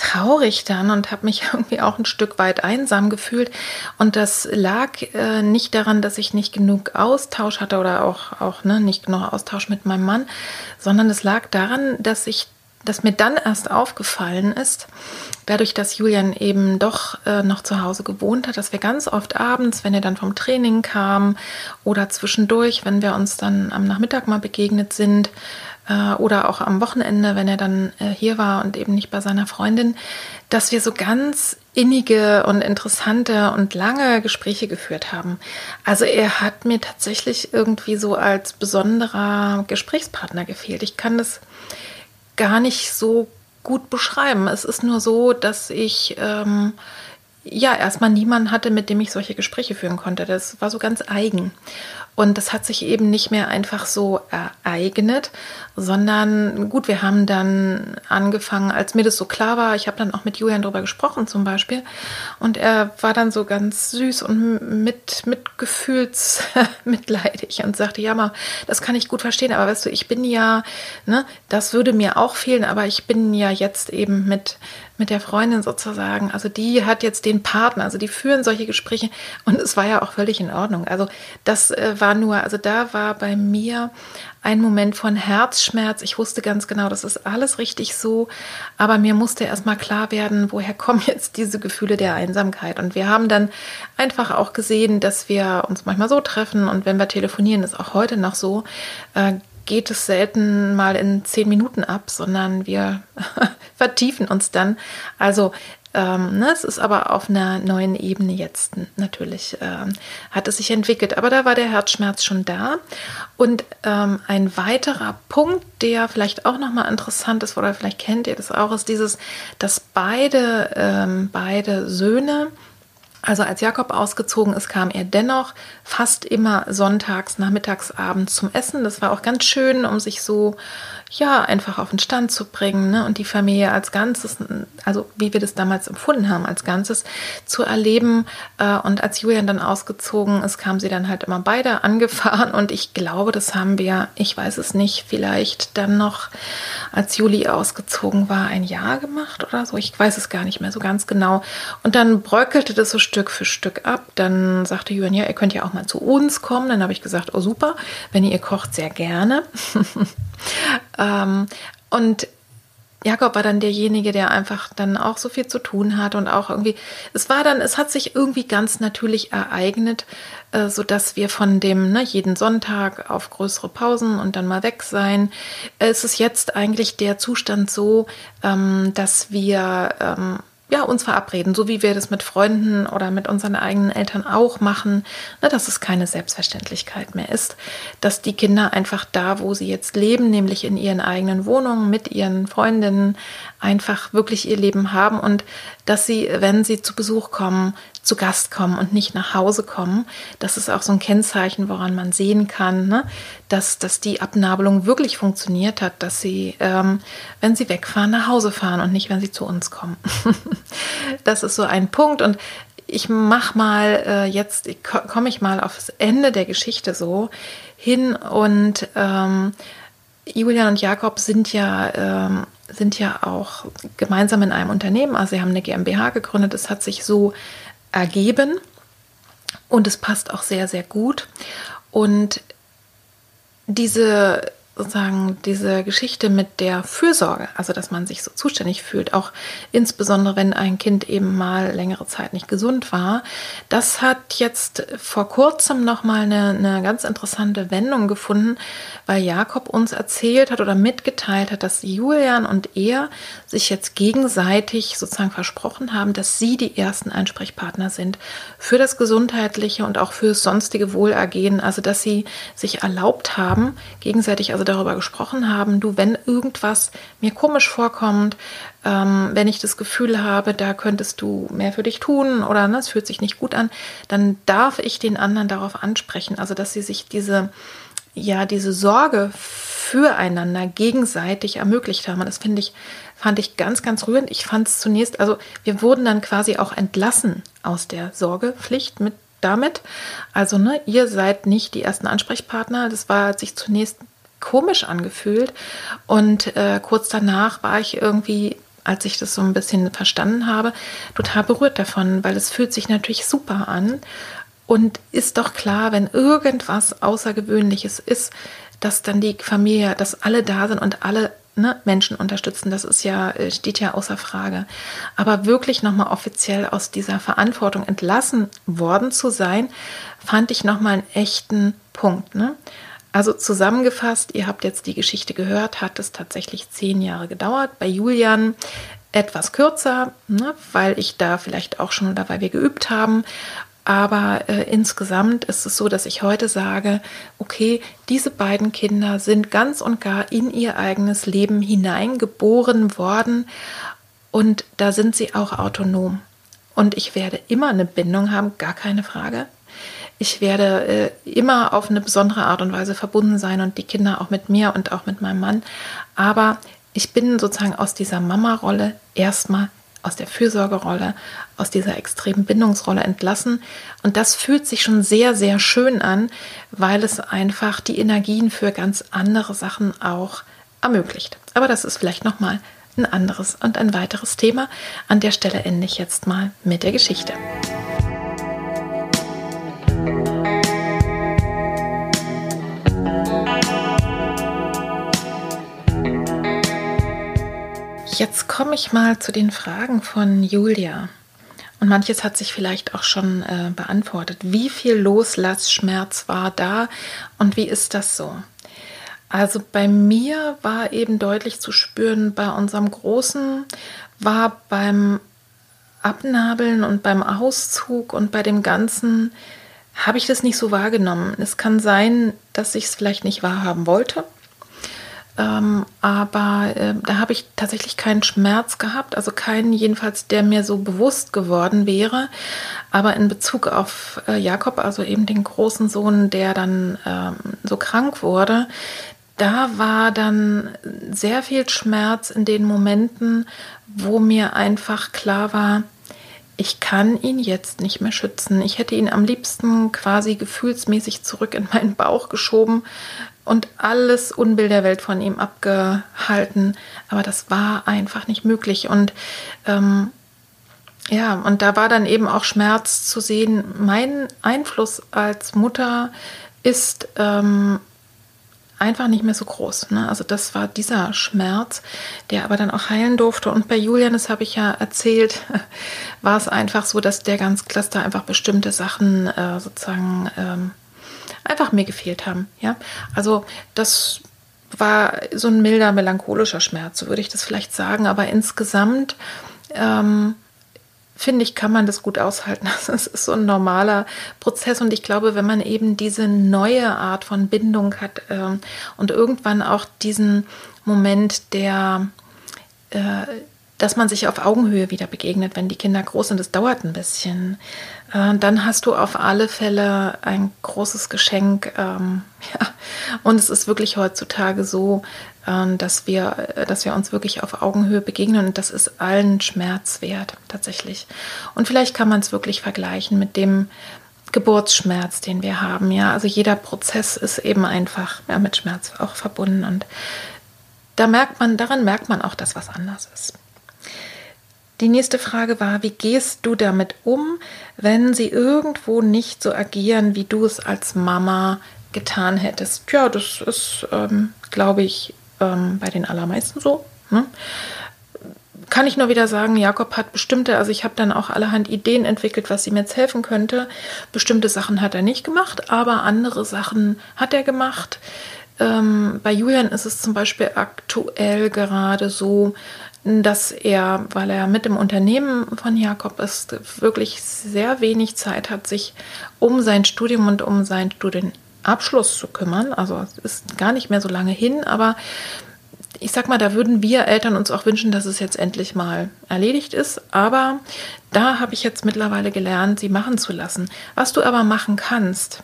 Speaker 1: traurig dann und habe mich irgendwie auch ein Stück weit einsam gefühlt. Und das lag äh, nicht daran, dass ich nicht genug Austausch hatte oder auch, auch ne, nicht genug Austausch mit meinem Mann, sondern es lag daran, dass ich dass mir dann erst aufgefallen ist, dadurch, dass Julian eben doch äh, noch zu Hause gewohnt hat, dass wir ganz oft abends, wenn er dann vom Training kam oder zwischendurch, wenn wir uns dann am Nachmittag mal begegnet sind oder auch am Wochenende, wenn er dann äh, hier war und eben nicht bei seiner Freundin, dass wir so ganz innige und interessante und lange Gespräche geführt haben. Also er hat mir tatsächlich irgendwie so als besonderer Gesprächspartner gefehlt. Ich kann das gar nicht so gut beschreiben. Es ist nur so, dass ich ähm, ja erstmal niemanden hatte, mit dem ich solche Gespräche führen konnte. Das war so ganz eigen. Und das hat sich eben nicht mehr einfach so ereignet, sondern gut, wir haben dann angefangen, als mir das so klar war, ich habe dann auch mit Julian darüber gesprochen zum Beispiel und er war dann so ganz süß und mit, mitgefühls mitleidig und sagte, ja mal, das kann ich gut verstehen, aber weißt du, ich bin ja, ne, das würde mir auch fehlen, aber ich bin ja jetzt eben mit mit der Freundin sozusagen. Also die hat jetzt den Partner, also die führen solche Gespräche und es war ja auch völlig in Ordnung. Also das äh, war nur, also da war bei mir ein Moment von Herzschmerz. Ich wusste ganz genau, das ist alles richtig so, aber mir musste erstmal klar werden, woher kommen jetzt diese Gefühle der Einsamkeit. Und wir haben dann einfach auch gesehen, dass wir uns manchmal so treffen und wenn wir telefonieren, ist auch heute noch so, äh, geht es selten mal in zehn Minuten ab, sondern wir vertiefen uns dann. Also ähm, ne, es ist aber auf einer neuen Ebene jetzt natürlich, ähm, hat es sich entwickelt. Aber da war der Herzschmerz schon da. Und ähm, ein weiterer Punkt, der vielleicht auch nochmal interessant ist, oder vielleicht kennt ihr das auch, ist dieses, dass beide, ähm, beide Söhne, also als Jakob ausgezogen ist, kam er dennoch fast immer sonntags, nachmittags, abends zum Essen. Das war auch ganz schön, um sich so ja, einfach auf den Stand zu bringen ne? und die Familie als Ganzes, also wie wir das damals empfunden haben, als Ganzes zu erleben. Äh, und als Julian dann ausgezogen ist, kamen sie dann halt immer beide angefahren und ich glaube, das haben wir, ich weiß es nicht, vielleicht dann noch, als Juli ausgezogen war, ein Jahr gemacht oder so. Ich weiß es gar nicht mehr so ganz genau. Und dann bröckelte das so Stück für Stück ab. Dann sagte Julian, ja, ihr könnt ja auch mal zu uns kommen. Dann habe ich gesagt, oh super, wenn ihr kocht, sehr gerne. Ähm, und Jakob war dann derjenige, der einfach dann auch so viel zu tun hat und auch irgendwie, es war dann, es hat sich irgendwie ganz natürlich ereignet, äh, so dass wir von dem, ne, jeden Sonntag auf größere Pausen und dann mal weg sein, es ist jetzt eigentlich der Zustand so, ähm, dass wir ähm, ja, uns verabreden, so wie wir das mit Freunden oder mit unseren eigenen Eltern auch machen, ne, dass es keine Selbstverständlichkeit mehr ist, dass die Kinder einfach da, wo sie jetzt leben, nämlich in ihren eigenen Wohnungen mit ihren Freundinnen, einfach wirklich ihr Leben haben und dass sie, wenn sie zu Besuch kommen, zu Gast kommen und nicht nach Hause kommen. Das ist auch so ein Kennzeichen, woran man sehen kann, ne? dass, dass die Abnabelung wirklich funktioniert hat, dass sie, ähm, wenn sie wegfahren, nach Hause fahren und nicht, wenn sie zu uns kommen. das ist so ein Punkt und ich mach mal äh, jetzt, komme ich mal aufs Ende der Geschichte so hin und ähm, Julian und Jakob sind ja ähm, sind ja auch gemeinsam in einem Unternehmen, also sie haben eine GmbH gegründet, es hat sich so ergeben und es passt auch sehr, sehr gut. Und diese sozusagen diese Geschichte mit der Fürsorge, also dass man sich so zuständig fühlt, auch insbesondere wenn ein Kind eben mal längere Zeit nicht gesund war, das hat jetzt vor kurzem nochmal eine, eine ganz interessante Wendung gefunden, weil Jakob uns erzählt hat oder mitgeteilt hat, dass Julian und er sich jetzt gegenseitig sozusagen versprochen haben, dass sie die ersten Ansprechpartner sind für das gesundheitliche und auch für sonstige Wohlergehen, also dass sie sich erlaubt haben, gegenseitig also darüber gesprochen haben, du, wenn irgendwas mir komisch vorkommt, ähm, wenn ich das Gefühl habe, da könntest du mehr für dich tun oder ne, es fühlt sich nicht gut an, dann darf ich den anderen darauf ansprechen. Also dass sie sich diese, ja, diese Sorge füreinander gegenseitig ermöglicht haben. Und das finde ich, fand ich ganz, ganz rührend. Ich fand es zunächst, also wir wurden dann quasi auch entlassen aus der Sorgepflicht mit damit. Also, ne, ihr seid nicht die ersten Ansprechpartner. Das war sich zunächst komisch angefühlt. Und äh, kurz danach war ich irgendwie, als ich das so ein bisschen verstanden habe, total berührt davon, weil es fühlt sich natürlich super an. Und ist doch klar, wenn irgendwas Außergewöhnliches ist, dass dann die Familie, dass alle da sind und alle ne, Menschen unterstützen, das ist ja, äh, steht ja außer Frage. Aber wirklich nochmal offiziell aus dieser Verantwortung entlassen worden zu sein, fand ich nochmal einen echten Punkt. Ne? Also zusammengefasst, ihr habt jetzt die Geschichte gehört, hat es tatsächlich zehn Jahre gedauert. Bei Julian etwas kürzer, ne, weil ich da vielleicht auch schon oder weil wir geübt haben. Aber äh, insgesamt ist es so, dass ich heute sage, okay, diese beiden Kinder sind ganz und gar in ihr eigenes Leben hineingeboren worden und da sind sie auch autonom. Und ich werde immer eine Bindung haben, gar keine Frage. Ich werde äh, immer auf eine besondere Art und Weise verbunden sein und die Kinder auch mit mir und auch mit meinem Mann. Aber ich bin sozusagen aus dieser Mama-Rolle erstmal aus der Fürsorgerolle, aus dieser extremen Bindungsrolle entlassen. Und das fühlt sich schon sehr, sehr schön an, weil es einfach die Energien für ganz andere Sachen auch ermöglicht. Aber das ist vielleicht nochmal ein anderes und ein weiteres Thema. An der Stelle ende ich jetzt mal mit der Geschichte. Jetzt komme ich mal zu den Fragen von Julia. Und manches hat sich vielleicht auch schon äh, beantwortet. Wie viel Loslassschmerz war da und wie ist das so? Also bei mir war eben deutlich zu spüren, bei unserem Großen war beim Abnabeln und beim Auszug und bei dem Ganzen habe ich das nicht so wahrgenommen. Es kann sein, dass ich es vielleicht nicht wahrhaben wollte. Ähm, aber äh, da habe ich tatsächlich keinen Schmerz gehabt, also keinen jedenfalls, der mir so bewusst geworden wäre. Aber in Bezug auf äh, Jakob, also eben den großen Sohn, der dann ähm, so krank wurde, da war dann sehr viel Schmerz in den Momenten, wo mir einfach klar war, ich kann ihn jetzt nicht mehr schützen. Ich hätte ihn am liebsten quasi gefühlsmäßig zurück in meinen Bauch geschoben und alles Unbill der Welt von ihm abgehalten. Aber das war einfach nicht möglich. Und ähm, ja, und da war dann eben auch Schmerz zu sehen. Mein Einfluss als Mutter ist ähm, einfach nicht mehr so groß. Ne? Also das war dieser Schmerz, der aber dann auch heilen durfte. Und bei Julian, das habe ich ja erzählt, war es einfach so, dass der ganz Cluster einfach bestimmte Sachen äh, sozusagen ähm, einfach mir gefehlt haben. Ja, also das war so ein milder melancholischer Schmerz, so würde ich das vielleicht sagen. Aber insgesamt ähm, finde ich, kann man das gut aushalten. Das ist so ein normaler Prozess und ich glaube, wenn man eben diese neue Art von Bindung hat äh, und irgendwann auch diesen Moment der, äh, dass man sich auf Augenhöhe wieder begegnet, wenn die Kinder groß sind, das dauert ein bisschen, äh, dann hast du auf alle Fälle ein großes Geschenk. Ähm. Und es ist wirklich heutzutage so, ähm, dass wir, äh, dass wir uns wirklich auf Augenhöhe begegnen und das ist allen Schmerz wert, tatsächlich. Und vielleicht kann man es wirklich vergleichen mit dem Geburtsschmerz, den wir haben. Ja, also jeder Prozess ist eben einfach mit Schmerz auch verbunden und da merkt man, daran merkt man auch, dass was anders ist. Die nächste Frage war, wie gehst du damit um, wenn sie irgendwo nicht so agieren, wie du es als Mama getan hättest. Ja, das ist, ähm, glaube ich, ähm, bei den allermeisten so. Ne? Kann ich nur wieder sagen, Jakob hat bestimmte, also ich habe dann auch allerhand Ideen entwickelt, was ihm jetzt helfen könnte. Bestimmte Sachen hat er nicht gemacht, aber andere Sachen hat er gemacht. Ähm, bei Julian ist es zum Beispiel aktuell gerade so, dass er, weil er mit dem Unternehmen von Jakob ist, wirklich sehr wenig Zeit hat, sich um sein Studium und um seinen Studienabschluss zu kümmern. Also es ist gar nicht mehr so lange hin, aber ich sag mal, da würden wir Eltern uns auch wünschen, dass es jetzt endlich mal erledigt ist. Aber da habe ich jetzt mittlerweile gelernt, sie machen zu lassen. Was du aber machen kannst,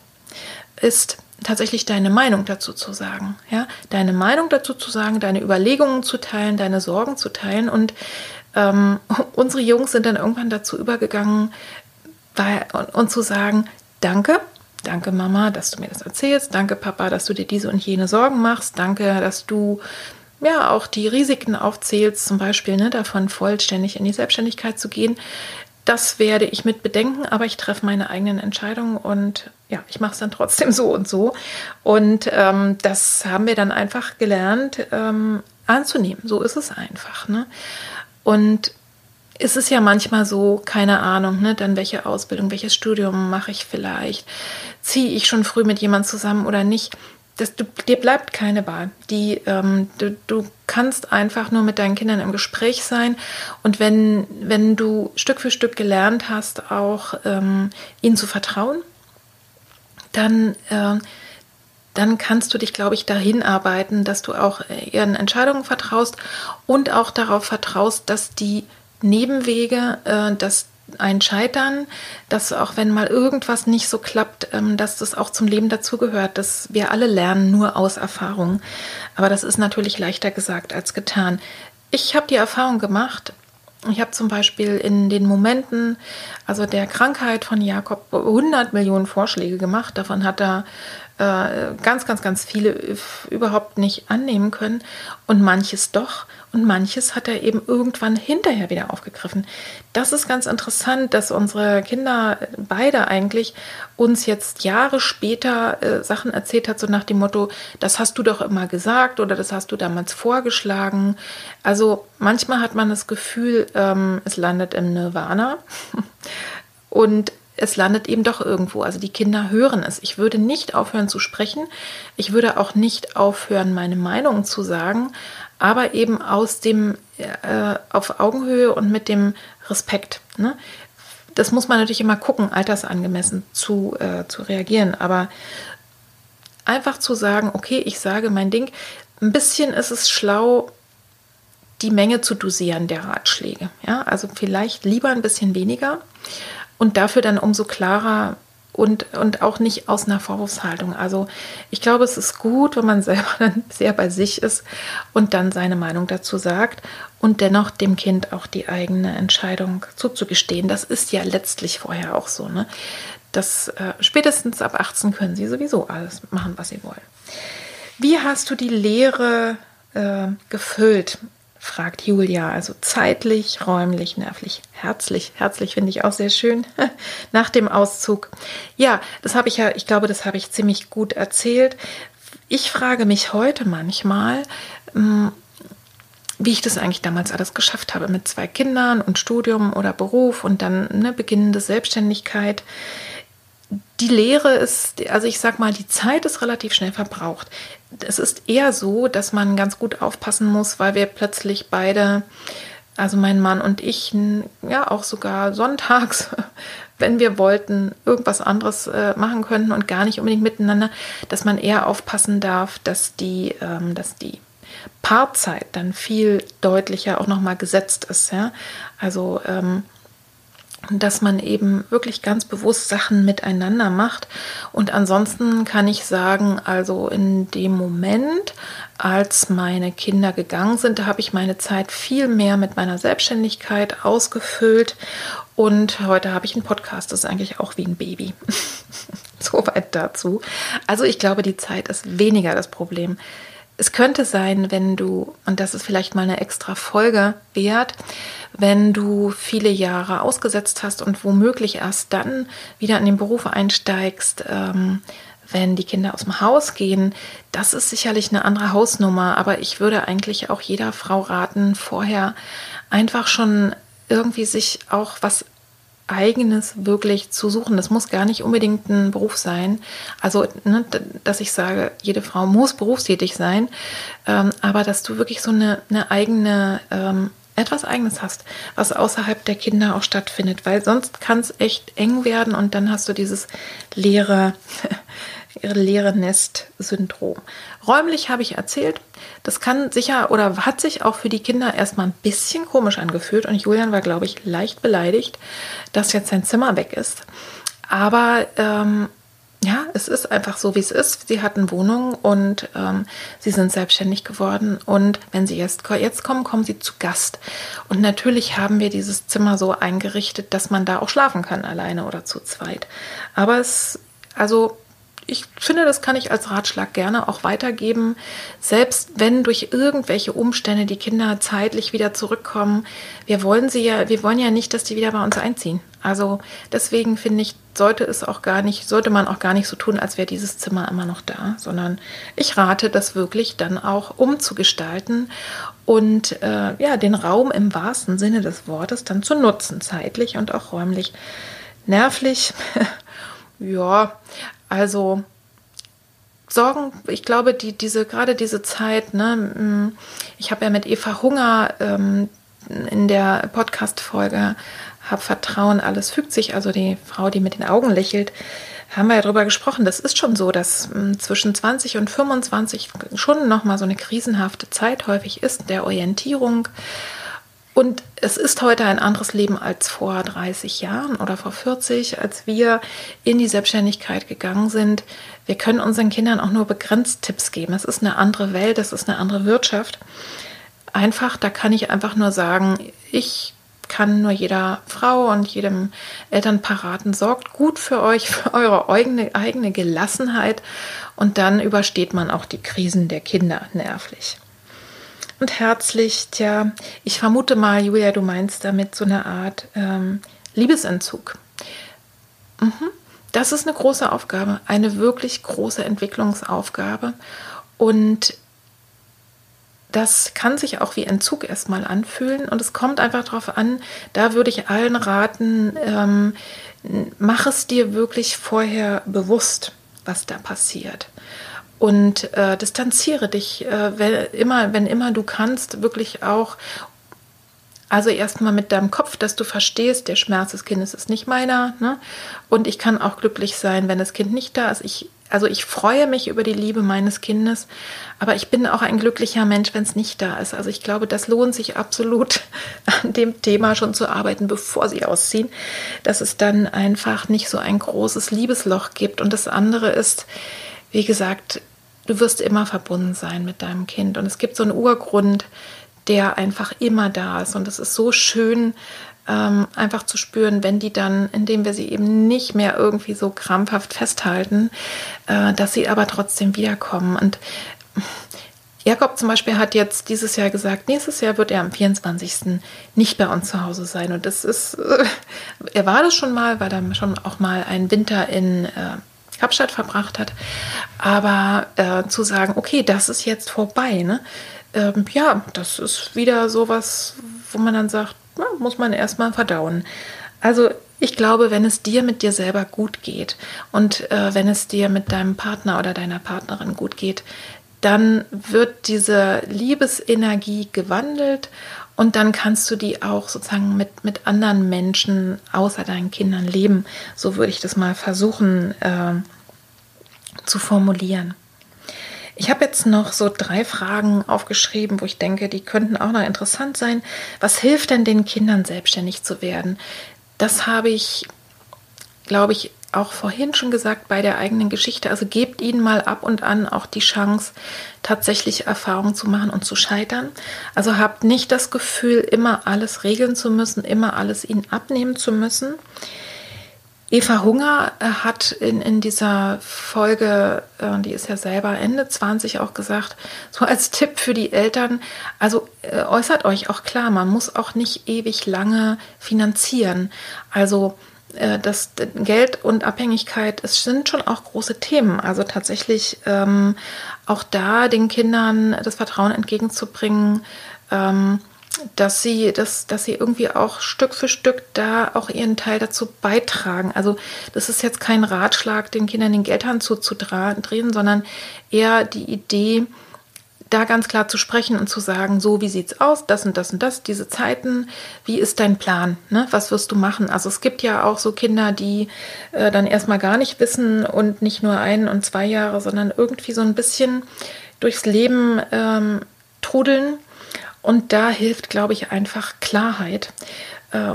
Speaker 1: ist tatsächlich deine Meinung dazu zu sagen. Ja? Deine Meinung dazu zu sagen, deine Überlegungen zu teilen, deine Sorgen zu teilen. Und ähm, unsere Jungs sind dann irgendwann dazu übergegangen, bei, und, und zu sagen, danke, danke Mama, dass du mir das erzählst, danke Papa, dass du dir diese und jene Sorgen machst, danke, dass du ja auch die Risiken aufzählst, zum Beispiel ne, davon vollständig in die Selbstständigkeit zu gehen. Das werde ich mit bedenken, aber ich treffe meine eigenen Entscheidungen und ja, ich mache es dann trotzdem so und so. Und ähm, das haben wir dann einfach gelernt ähm, anzunehmen. So ist es einfach. Ne? Und es ist ja manchmal so, keine Ahnung, ne, dann welche Ausbildung, welches Studium mache ich vielleicht? Ziehe ich schon früh mit jemand zusammen oder nicht? Das, du, dir bleibt keine Wahl. Die, ähm, du, du kannst einfach nur mit deinen Kindern im Gespräch sein. Und wenn, wenn du Stück für Stück gelernt hast, auch ähm, ihnen zu vertrauen, dann, äh, dann kannst du dich, glaube ich, dahin arbeiten, dass du auch ihren Entscheidungen vertraust und auch darauf vertraust, dass die Nebenwege, äh, dass ein Scheitern, dass auch wenn mal irgendwas nicht so klappt, ähm, dass das auch zum Leben dazugehört, dass wir alle lernen nur aus Erfahrung. Aber das ist natürlich leichter gesagt als getan. Ich habe die Erfahrung gemacht, ich habe zum Beispiel in den Momenten, also der Krankheit von Jakob, 100 Millionen Vorschläge gemacht. Davon hat er äh, ganz, ganz, ganz viele überhaupt nicht annehmen können und manches doch und manches hat er eben irgendwann hinterher wieder aufgegriffen. Das ist ganz interessant, dass unsere Kinder beide eigentlich uns jetzt Jahre später äh, Sachen erzählt hat, so nach dem Motto, das hast du doch immer gesagt oder das hast du damals vorgeschlagen. Also manchmal hat man das Gefühl, ähm, es landet im Nirvana und es landet eben doch irgendwo. Also die Kinder hören es. Ich würde nicht aufhören zu sprechen. Ich würde auch nicht aufhören, meine Meinung zu sagen, aber eben aus dem äh, auf Augenhöhe und mit dem Respekt. Ne? Das muss man natürlich immer gucken, altersangemessen zu, äh, zu reagieren. Aber einfach zu sagen, okay, ich sage mein Ding. Ein bisschen ist es schlau, die Menge zu dosieren der Ratschläge. Ja, also vielleicht lieber ein bisschen weniger und dafür dann umso klarer und, und auch nicht aus einer Vorwurfshaltung. Also ich glaube, es ist gut, wenn man selber dann sehr bei sich ist und dann seine Meinung dazu sagt und dennoch dem Kind auch die eigene Entscheidung zuzugestehen. Das ist ja letztlich vorher auch so. Ne? Das, äh, spätestens ab 18 können sie sowieso alles machen, was sie wollen. Wie hast du die Lehre äh, gefüllt? Fragt Julia. Also zeitlich, räumlich, nervlich, herzlich. Herzlich finde ich auch sehr schön nach dem Auszug. Ja, das habe ich ja, ich glaube, das habe ich ziemlich gut erzählt. Ich frage mich heute manchmal, hm, wie ich das eigentlich damals alles geschafft habe mit zwei Kindern und Studium oder Beruf und dann eine beginnende Selbstständigkeit die Lehre ist, also ich sag mal, die Zeit ist relativ schnell verbraucht. Es ist eher so, dass man ganz gut aufpassen muss, weil wir plötzlich beide, also mein Mann und ich, ja auch sogar sonntags, wenn wir wollten, irgendwas anderes äh, machen könnten und gar nicht unbedingt miteinander, dass man eher aufpassen darf, dass die, ähm, dass die Paarzeit dann viel deutlicher auch nochmal gesetzt ist. Ja? Also ähm, dass man eben wirklich ganz bewusst Sachen miteinander macht. Und ansonsten kann ich sagen, also in dem Moment, als meine Kinder gegangen sind, da habe ich meine Zeit viel mehr mit meiner Selbstständigkeit ausgefüllt. Und heute habe ich einen Podcast, das ist eigentlich auch wie ein Baby. Soweit dazu. Also ich glaube, die Zeit ist weniger das Problem. Es könnte sein, wenn du, und das ist vielleicht mal eine extra Folge wert, wenn du viele Jahre ausgesetzt hast und womöglich erst dann wieder in den Beruf einsteigst, ähm, wenn die Kinder aus dem Haus gehen, das ist sicherlich eine andere Hausnummer, aber ich würde eigentlich auch jeder Frau raten, vorher einfach schon irgendwie sich auch was eigenes wirklich zu suchen. Das muss gar nicht unbedingt ein Beruf sein. Also, ne, dass ich sage, jede Frau muss berufstätig sein, ähm, aber dass du wirklich so eine, eine eigene ähm, etwas Eigenes hast, was außerhalb der Kinder auch stattfindet, weil sonst kann es echt eng werden und dann hast du dieses leere, leere Nest-Syndrom. Räumlich habe ich erzählt, das kann sicher oder hat sich auch für die Kinder erstmal ein bisschen komisch angefühlt und Julian war, glaube ich, leicht beleidigt, dass jetzt sein Zimmer weg ist. Aber ähm, ja, es ist einfach so, wie es ist. Sie hatten Wohnung und ähm, sie sind selbstständig geworden. Und wenn sie jetzt, jetzt kommen, kommen sie zu Gast. Und natürlich haben wir dieses Zimmer so eingerichtet, dass man da auch schlafen kann, alleine oder zu zweit. Aber es, also ich finde, das kann ich als Ratschlag gerne auch weitergeben. Selbst wenn durch irgendwelche Umstände die Kinder zeitlich wieder zurückkommen, wir wollen sie ja, wir wollen ja nicht, dass die wieder bei uns einziehen. Also deswegen finde ich, sollte es auch gar nicht, sollte man auch gar nicht so tun, als wäre dieses Zimmer immer noch da, sondern ich rate das wirklich dann auch umzugestalten und äh, ja, den Raum im wahrsten Sinne des Wortes dann zu nutzen, zeitlich und auch räumlich. Nervlich, ja, also Sorgen, ich glaube, die, diese, gerade diese Zeit, ne, mm, ich habe ja mit Eva Hunger ähm, in der Podcast-Folge Hab Vertrauen, alles fügt sich, also die Frau, die mit den Augen lächelt, haben wir ja darüber gesprochen. Das ist schon so, dass m, mm, zwischen 20 und 25 schon nochmal so eine krisenhafte Zeit häufig ist, der Orientierung. Und es ist heute ein anderes Leben als vor 30 Jahren oder vor 40, als wir in die Selbstständigkeit gegangen sind. Wir können unseren Kindern auch nur begrenzt Tipps geben. Es ist eine andere Welt, es ist eine andere Wirtschaft. Einfach, da kann ich einfach nur sagen, ich kann nur jeder Frau und jedem Elternpaar raten, sorgt gut für euch, für eure eigene, eigene Gelassenheit und dann übersteht man auch die Krisen der Kinder nervlich und herzlich. Tja, ich vermute mal, Julia, du meinst damit so eine Art ähm, Liebesentzug. Mhm. Das ist eine große Aufgabe, eine wirklich große Entwicklungsaufgabe. Und das kann sich auch wie Entzug erstmal anfühlen. Und es kommt einfach darauf an, da würde ich allen raten, ähm, mach es dir wirklich vorher bewusst, was da passiert und äh, distanziere dich, äh, wenn, immer, wenn immer du kannst, wirklich auch. Also erstmal mit deinem Kopf, dass du verstehst, der Schmerz des Kindes ist nicht meiner. Ne? Und ich kann auch glücklich sein, wenn das Kind nicht da ist. Ich, also ich freue mich über die Liebe meines Kindes, aber ich bin auch ein glücklicher Mensch, wenn es nicht da ist. Also ich glaube, das lohnt sich absolut an dem Thema schon zu arbeiten, bevor sie ausziehen, dass es dann einfach nicht so ein großes Liebesloch gibt. Und das andere ist, wie gesagt, du wirst immer verbunden sein mit deinem Kind. Und es gibt so einen Urgrund, der einfach immer da ist. Und es ist so schön, ähm, einfach zu spüren, wenn die dann, indem wir sie eben nicht mehr irgendwie so krampfhaft festhalten, äh, dass sie aber trotzdem wiederkommen. Und Jakob zum Beispiel hat jetzt dieses Jahr gesagt, nächstes Jahr wird er am 24. nicht bei uns zu Hause sein. Und das ist, äh, er war das schon mal, weil er schon auch mal einen Winter in äh, Kapstadt verbracht hat. Aber äh, zu sagen, okay, das ist jetzt vorbei, ne? Ähm, ja, das ist wieder sowas, wo man dann sagt, na, muss man erstmal verdauen. Also ich glaube, wenn es dir mit dir selber gut geht und äh, wenn es dir mit deinem Partner oder deiner Partnerin gut geht, dann wird diese Liebesenergie gewandelt und dann kannst du die auch sozusagen mit, mit anderen Menschen außer deinen Kindern leben. So würde ich das mal versuchen äh, zu formulieren. Ich habe jetzt noch so drei Fragen aufgeschrieben, wo ich denke, die könnten auch noch interessant sein. Was hilft denn den Kindern selbstständig zu werden? Das habe ich, glaube ich, auch vorhin schon gesagt bei der eigenen Geschichte. Also gebt ihnen mal ab und an auch die Chance, tatsächlich Erfahrungen zu machen und zu scheitern. Also habt nicht das Gefühl, immer alles regeln zu müssen, immer alles ihnen abnehmen zu müssen. Eva Hunger äh, hat in, in dieser Folge, äh, die ist ja selber Ende 20 auch gesagt, so als Tipp für die Eltern, also äh, äußert euch auch klar, man muss auch nicht ewig lange finanzieren. Also das Geld und Abhängigkeit, es sind schon auch große Themen. Also tatsächlich ähm, auch da den Kindern das Vertrauen entgegenzubringen, ähm, dass sie, dass, dass sie irgendwie auch Stück für Stück da auch ihren Teil dazu beitragen. Also das ist jetzt kein Ratschlag, den Kindern den Geldhahn zuzudrehen, sondern eher die Idee, da ganz klar zu sprechen und zu sagen, so wie sieht's aus, das und das und das, diese Zeiten, wie ist dein Plan, ne? was wirst du machen? Also es gibt ja auch so Kinder, die äh, dann erstmal gar nicht wissen und nicht nur ein und zwei Jahre, sondern irgendwie so ein bisschen durchs Leben ähm, trudeln. Und da hilft, glaube ich, einfach Klarheit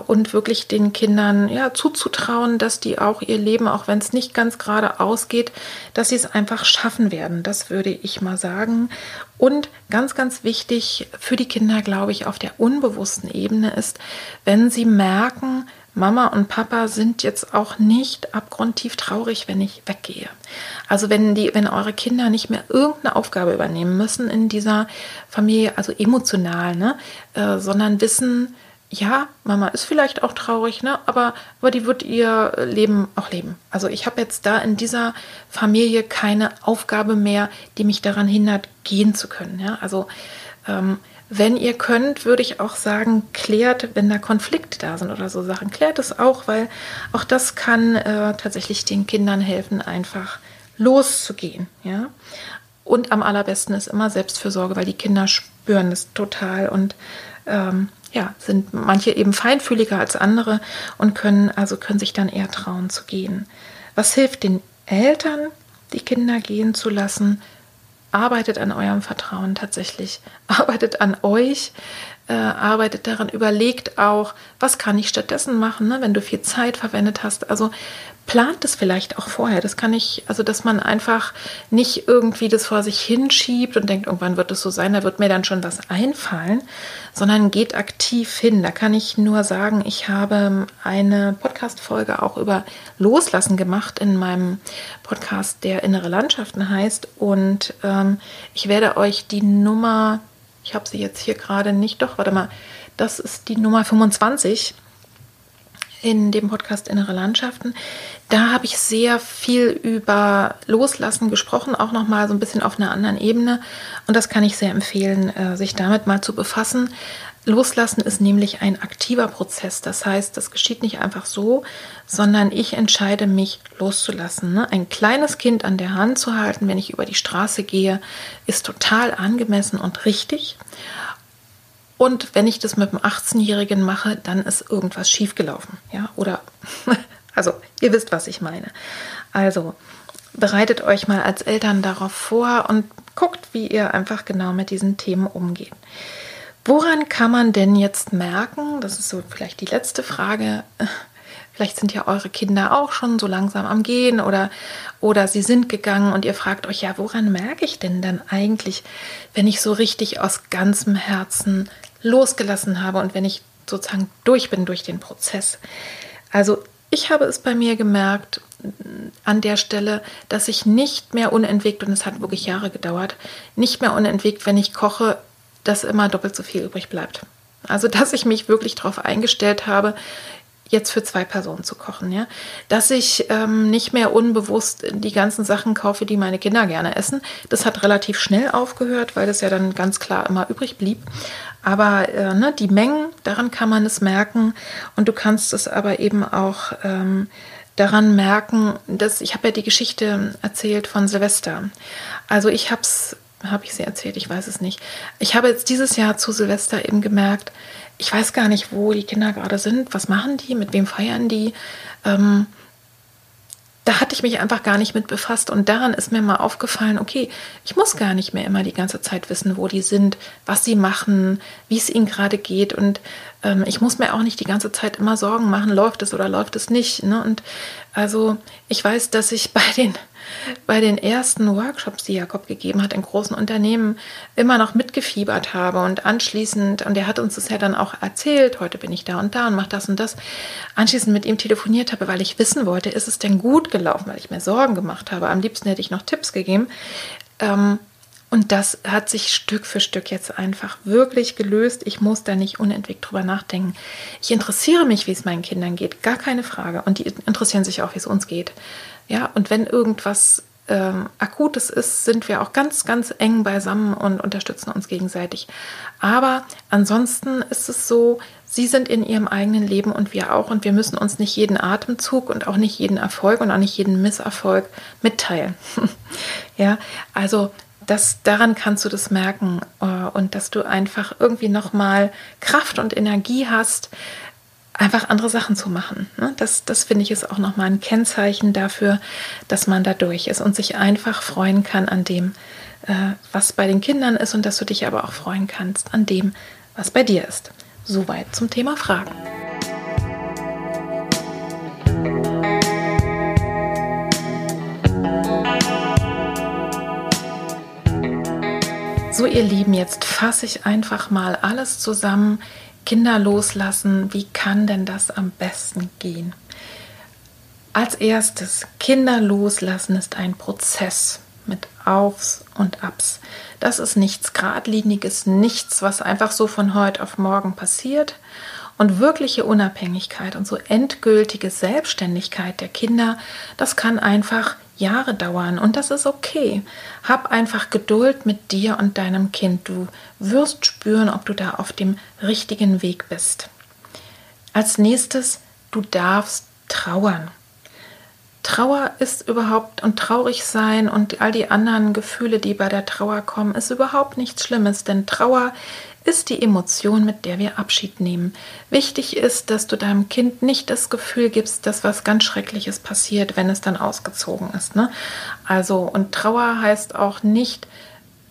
Speaker 1: und wirklich den Kindern ja, zuzutrauen, dass die auch ihr Leben, auch wenn es nicht ganz gerade ausgeht, dass sie es einfach schaffen werden. Das würde ich mal sagen. Und ganz, ganz wichtig für die Kinder, glaube ich, auf der unbewussten Ebene ist, wenn sie merken, Mama und Papa sind jetzt auch nicht abgrundtief traurig, wenn ich weggehe. Also wenn die, wenn eure Kinder nicht mehr irgendeine Aufgabe übernehmen müssen in dieser Familie, also emotional, ne, äh, sondern wissen, ja, Mama ist vielleicht auch traurig, ne? aber, aber die wird ihr Leben auch leben. Also ich habe jetzt da in dieser Familie keine Aufgabe mehr, die mich daran hindert, gehen zu können. Ja? Also ähm, wenn ihr könnt, würde ich auch sagen, klärt, wenn da Konflikte da sind oder so Sachen, klärt es auch, weil auch das kann äh, tatsächlich den Kindern helfen, einfach loszugehen. Ja? Und am allerbesten ist immer Selbstfürsorge, weil die Kinder spüren das total und ähm, ja, sind manche eben feinfühliger als andere und können also können sich dann eher trauen zu gehen. Was hilft den Eltern, die Kinder gehen zu lassen? Arbeitet an eurem Vertrauen tatsächlich. Arbeitet an euch, äh, arbeitet daran, überlegt auch, was kann ich stattdessen machen, ne, wenn du viel Zeit verwendet hast. Also plant es vielleicht auch vorher. Das kann ich, also dass man einfach nicht irgendwie das vor sich hinschiebt und denkt, irgendwann wird es so sein, da wird mir dann schon was einfallen, sondern geht aktiv hin. Da kann ich nur sagen, ich habe eine Podcast-Folge auch über Loslassen gemacht in meinem Podcast, der Innere Landschaften heißt. Und ähm, ich werde euch die Nummer, ich habe sie jetzt hier gerade nicht, doch, warte mal, das ist die Nummer 25 in dem Podcast Innere Landschaften. Da habe ich sehr viel über Loslassen gesprochen, auch nochmal so ein bisschen auf einer anderen Ebene. Und das kann ich sehr empfehlen, äh, sich damit mal zu befassen. Loslassen ist nämlich ein aktiver Prozess. Das heißt, das geschieht nicht einfach so, sondern ich entscheide mich loszulassen. Ne? Ein kleines Kind an der Hand zu halten, wenn ich über die Straße gehe, ist total angemessen und richtig. Und wenn ich das mit einem 18-Jährigen mache, dann ist irgendwas schiefgelaufen. Ja, oder, also, ihr wisst, was ich meine. Also, bereitet euch mal als Eltern darauf vor und guckt, wie ihr einfach genau mit diesen Themen umgeht. Woran kann man denn jetzt merken, das ist so vielleicht die letzte Frage, vielleicht sind ja eure Kinder auch schon so langsam am Gehen oder, oder sie sind gegangen und ihr fragt euch, ja, woran merke ich denn dann eigentlich, wenn ich so richtig aus ganzem Herzen losgelassen habe und wenn ich sozusagen durch bin durch den Prozess. Also ich habe es bei mir gemerkt an der Stelle, dass ich nicht mehr unentwegt, und es hat wirklich Jahre gedauert, nicht mehr unentwegt, wenn ich koche, dass immer doppelt so viel übrig bleibt. Also dass ich mich wirklich darauf eingestellt habe, jetzt für zwei Personen zu kochen, ja. Dass ich ähm, nicht mehr unbewusst die ganzen Sachen kaufe, die meine Kinder gerne essen. Das hat relativ schnell aufgehört, weil das ja dann ganz klar immer übrig blieb. Aber äh, ne, die Mengen, daran kann man es merken. Und du kannst es aber eben auch ähm, daran merken, dass ich habe ja die Geschichte erzählt von Silvester. Also ich habe es, habe ich sie erzählt, ich weiß es nicht. Ich habe jetzt dieses Jahr zu Silvester eben gemerkt, ich weiß gar nicht, wo die Kinder gerade sind, was machen die, mit wem feiern die. Ähm, da hatte ich mich einfach gar nicht mit befasst und daran ist mir mal aufgefallen, okay, ich muss gar nicht mehr immer die ganze Zeit wissen, wo die sind, was sie machen, wie es ihnen gerade geht und ähm, ich muss mir auch nicht die ganze Zeit immer Sorgen machen, läuft es oder läuft es nicht. Ne? Und also ich weiß, dass ich bei den bei den ersten Workshops, die Jakob gegeben hat in großen Unternehmen, immer noch mitgefiebert habe und anschließend, und er hat uns das ja dann auch erzählt, heute bin ich da und da und mache das und das, anschließend mit ihm telefoniert habe, weil ich wissen wollte, ist es denn gut gelaufen, weil ich mir Sorgen gemacht habe. Am liebsten hätte ich noch Tipps gegeben. Ähm, Und das hat sich Stück für Stück jetzt einfach wirklich gelöst. Ich muss da nicht unentwegt drüber nachdenken. Ich interessiere mich, wie es meinen Kindern geht, gar keine Frage. Und die interessieren sich auch, wie es uns geht. Ja, und wenn irgendwas ähm, Akutes ist, sind wir auch ganz, ganz eng beisammen und unterstützen uns gegenseitig. Aber ansonsten ist es so, sie sind in ihrem eigenen Leben und wir auch. Und wir müssen uns nicht jeden Atemzug und auch nicht jeden Erfolg und auch nicht jeden Misserfolg mitteilen. ja, also das, daran kannst du das merken äh, und dass du einfach irgendwie nochmal Kraft und Energie hast, einfach andere Sachen zu machen. Ne? Das, das finde ich ist auch nochmal ein Kennzeichen dafür, dass man da durch ist und sich einfach freuen kann an dem, äh, was bei den Kindern ist und dass du dich aber auch freuen kannst an dem, was bei dir ist. Soweit zum Thema Fragen. So, ihr Lieben, jetzt fasse ich einfach mal alles zusammen. Kinder loslassen, wie kann denn das am besten gehen? Als erstes, Kinder loslassen ist ein Prozess mit Aufs und Abs. Das ist nichts Gradliniges, nichts, was einfach so von heute auf morgen passiert. Und wirkliche Unabhängigkeit und so endgültige Selbstständigkeit der Kinder, das kann einfach Jahre dauern und das ist okay. Hab einfach Geduld mit dir und deinem Kind. Du wirst spüren, ob du da auf dem richtigen Weg bist. Als nächstes, du darfst trauern. Trauer ist überhaupt und traurig sein und all die anderen Gefühle, die bei der Trauer kommen, ist überhaupt nichts Schlimmes, denn Trauer ist die Emotion, mit der wir Abschied nehmen. Wichtig ist, dass du deinem Kind nicht das Gefühl gibst, dass was ganz Schreckliches passiert, wenn es dann ausgezogen ist. Ne? Also, und Trauer heißt auch nicht,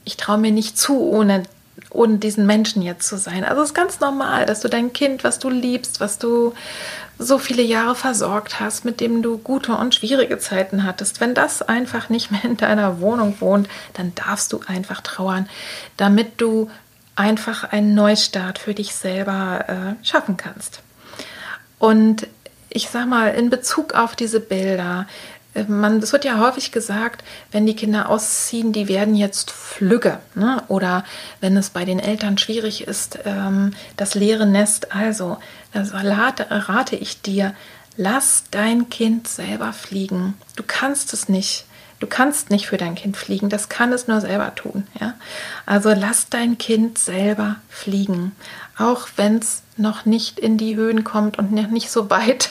Speaker 1: ich traue mir nicht zu, ohne, ohne diesen Menschen jetzt zu sein. Also es ist ganz normal, dass du dein Kind, was du liebst, was du so viele Jahre versorgt hast, mit dem du gute und schwierige Zeiten hattest, wenn das einfach nicht mehr in deiner Wohnung wohnt, dann darfst du einfach trauern, damit du einfach einen Neustart für dich selber äh, schaffen kannst. Und ich sag mal, in Bezug auf diese Bilder, äh, man, es wird ja häufig gesagt, wenn die Kinder ausziehen, die werden jetzt flügge. Ne? Oder wenn es bei den Eltern schwierig ist, ähm, das leere Nest. Also, das rate, rate ich dir, lass dein Kind selber fliegen. Du kannst es nicht. Du kannst nicht für dein Kind fliegen, das kann es nur selber tun. Ja? Also lass dein Kind selber fliegen, auch wenn es noch nicht in die Höhen kommt und noch nicht so weit.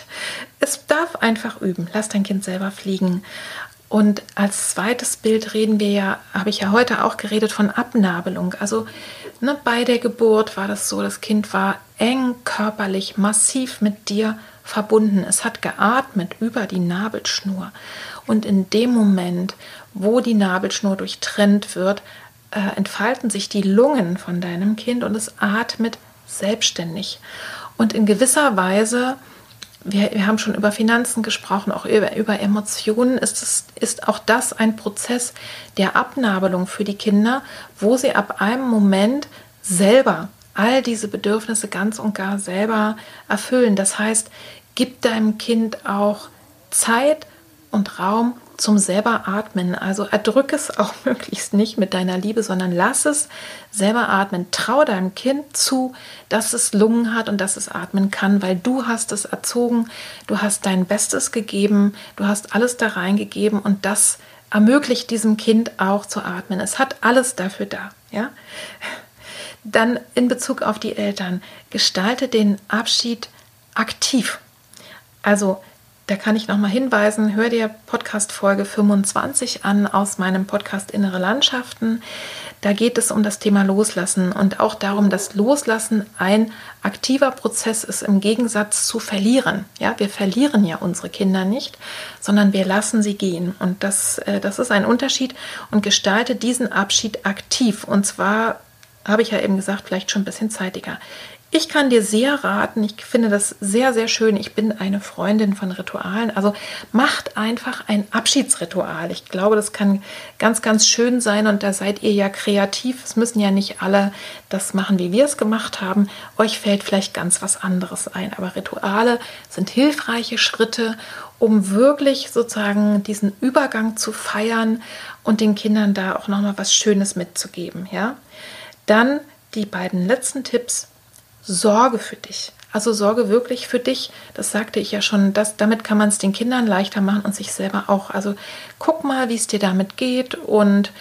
Speaker 1: Es darf einfach üben. Lass dein Kind selber fliegen. Und als zweites Bild reden wir ja, habe ich ja heute auch geredet von Abnabelung. Also ne, bei der Geburt war das so, das Kind war eng körperlich, massiv mit dir verbunden. Es hat geatmet über die Nabelschnur. Und in dem Moment, wo die Nabelschnur durchtrennt wird, äh, entfalten sich die Lungen von deinem Kind und es atmet selbstständig. Und in gewisser Weise, wir, wir haben schon über Finanzen gesprochen, auch über, über Emotionen, ist, es, ist auch das ein Prozess der Abnabelung für die Kinder, wo sie ab einem Moment selber all diese Bedürfnisse ganz und gar selber erfüllen. Das heißt, gib deinem Kind auch Zeit und Raum zum selber atmen. Also erdrück es auch möglichst nicht mit deiner Liebe, sondern lass es selber atmen. Trau deinem Kind zu, dass es Lungen hat und dass es atmen kann, weil du hast es erzogen, du hast dein Bestes gegeben, du hast alles da reingegeben und das ermöglicht diesem Kind auch zu atmen. Es hat alles dafür da, ja? Dann in Bezug auf die Eltern, gestalte den Abschied aktiv. Also da kann ich nochmal hinweisen, hör dir Podcast Folge 25 an aus meinem Podcast Innere Landschaften. Da geht es um das Thema Loslassen und auch darum, dass Loslassen ein aktiver Prozess ist im Gegensatz zu verlieren. Ja, wir verlieren ja unsere Kinder nicht, sondern wir lassen sie gehen. Und das, äh, das ist ein Unterschied und gestalte diesen Abschied aktiv. Und zwar habe ich ja eben gesagt, vielleicht schon ein bisschen zeitiger. Ich kann dir sehr raten, ich finde das sehr, sehr schön. Ich bin eine Freundin von Ritualen. Also macht einfach ein Abschiedsritual. Ich glaube, das kann ganz, ganz schön sein und da seid ihr ja kreativ. Es müssen ja nicht alle das machen, wie wir es gemacht haben. Euch fällt vielleicht ganz was anderes ein. Aber Rituale sind hilfreiche Schritte, um wirklich sozusagen diesen Übergang zu feiern und den Kindern da auch nochmal was Schönes mitzugeben. Ja? Dann die beiden letzten Tipps. Sorge für dich. Also sorge wirklich für dich. Das sagte ich ja schon. Das, damit kann man es den Kindern leichter machen und sich selber auch. Also guck mal, wie es dir damit geht und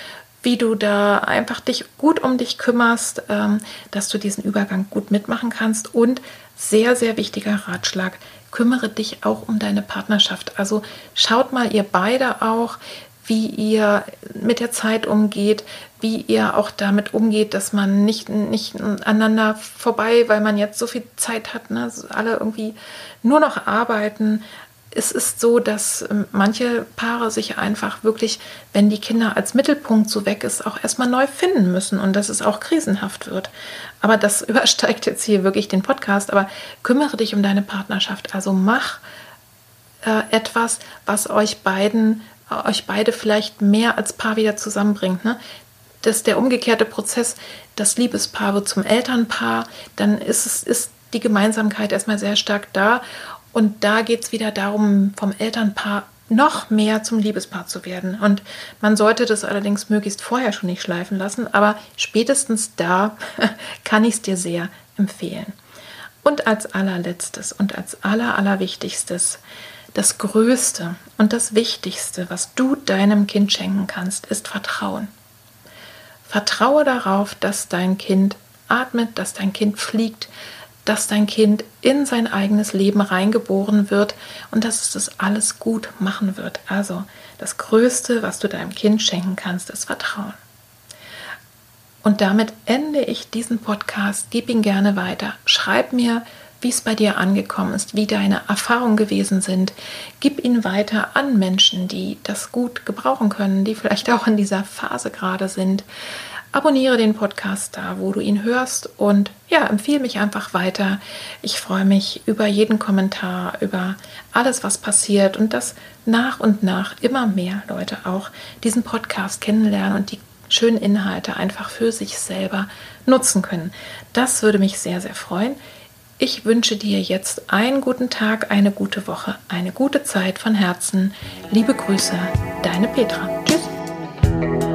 Speaker 1: wie du da einfach dich gut um dich kümmerst, ähm, dass du diesen Übergang gut mitmachen kannst. Und sehr, sehr wichtiger Ratschlag, kümmere dich auch um deine Partnerschaft. Also schaut mal ihr beide auch, wie ihr mit der Zeit umgeht, wie ihr auch damit umgeht, dass man nicht, nicht aneinander vorbei, weil man jetzt so viel Zeit hat, ne, alle irgendwie nur noch arbeiten. Es ist so, dass ähm, manche Paare sich einfach wirklich, wenn die Kinder als Mittelpunkt so weg ist, auch erstmal neu finden müssen und dass es auch krisenhaft wird. Aber das übersteigt jetzt hier wirklich den Podcast. Aber kümmere dich um deine Partnerschaft. Also mach äh, etwas, was euch beiden euch beide vielleicht mehr als Paar wieder zusammenbringt. Ne? Das ist der umgekehrte Prozess, das Liebespaar wird zum Elternpaar, dann ist, es, ist die Gemeinsamkeit erstmal sehr stark da. Und da geht es wieder darum, vom Elternpaar noch mehr zum Liebespaar zu werden. Und man sollte das allerdings möglichst vorher schon nicht schleifen lassen, aber spätestens da kann ich es dir sehr empfehlen. Und als allerletztes und als aller, allerwichtigstes, das Größte und das Wichtigste, was du deinem Kind schenken kannst, ist Vertrauen. Vertraue darauf, dass dein Kind atmet, dass dein Kind fliegt, dass dein Kind in sein eigenes Leben reingeboren wird und dass es das alles gut machen wird. Also das Größte, was du deinem Kind schenken kannst, ist Vertrauen. Und damit ende ich diesen Podcast. Gib ihn gerne weiter. Schreib mir, wie es bei dir angekommen ist, wie deine Erfahrungen gewesen sind. Gib ihn weiter an Menschen, die das gut gebrauchen können, die vielleicht auch in dieser Phase gerade sind. Abonniere den Podcast da, wo du ihn hörst und ja, empfehle mich einfach weiter. Ich freue mich über jeden Kommentar, über alles, was passiert und dass nach und nach immer mehr Leute auch diesen Podcast kennenlernen und die schönen Inhalte einfach für sich selber nutzen können. Das würde mich sehr, sehr freuen. Ich wünsche dir jetzt einen guten Tag, eine gute Woche, eine gute Zeit von Herzen. Liebe Grüße, deine Petra. Tschüss.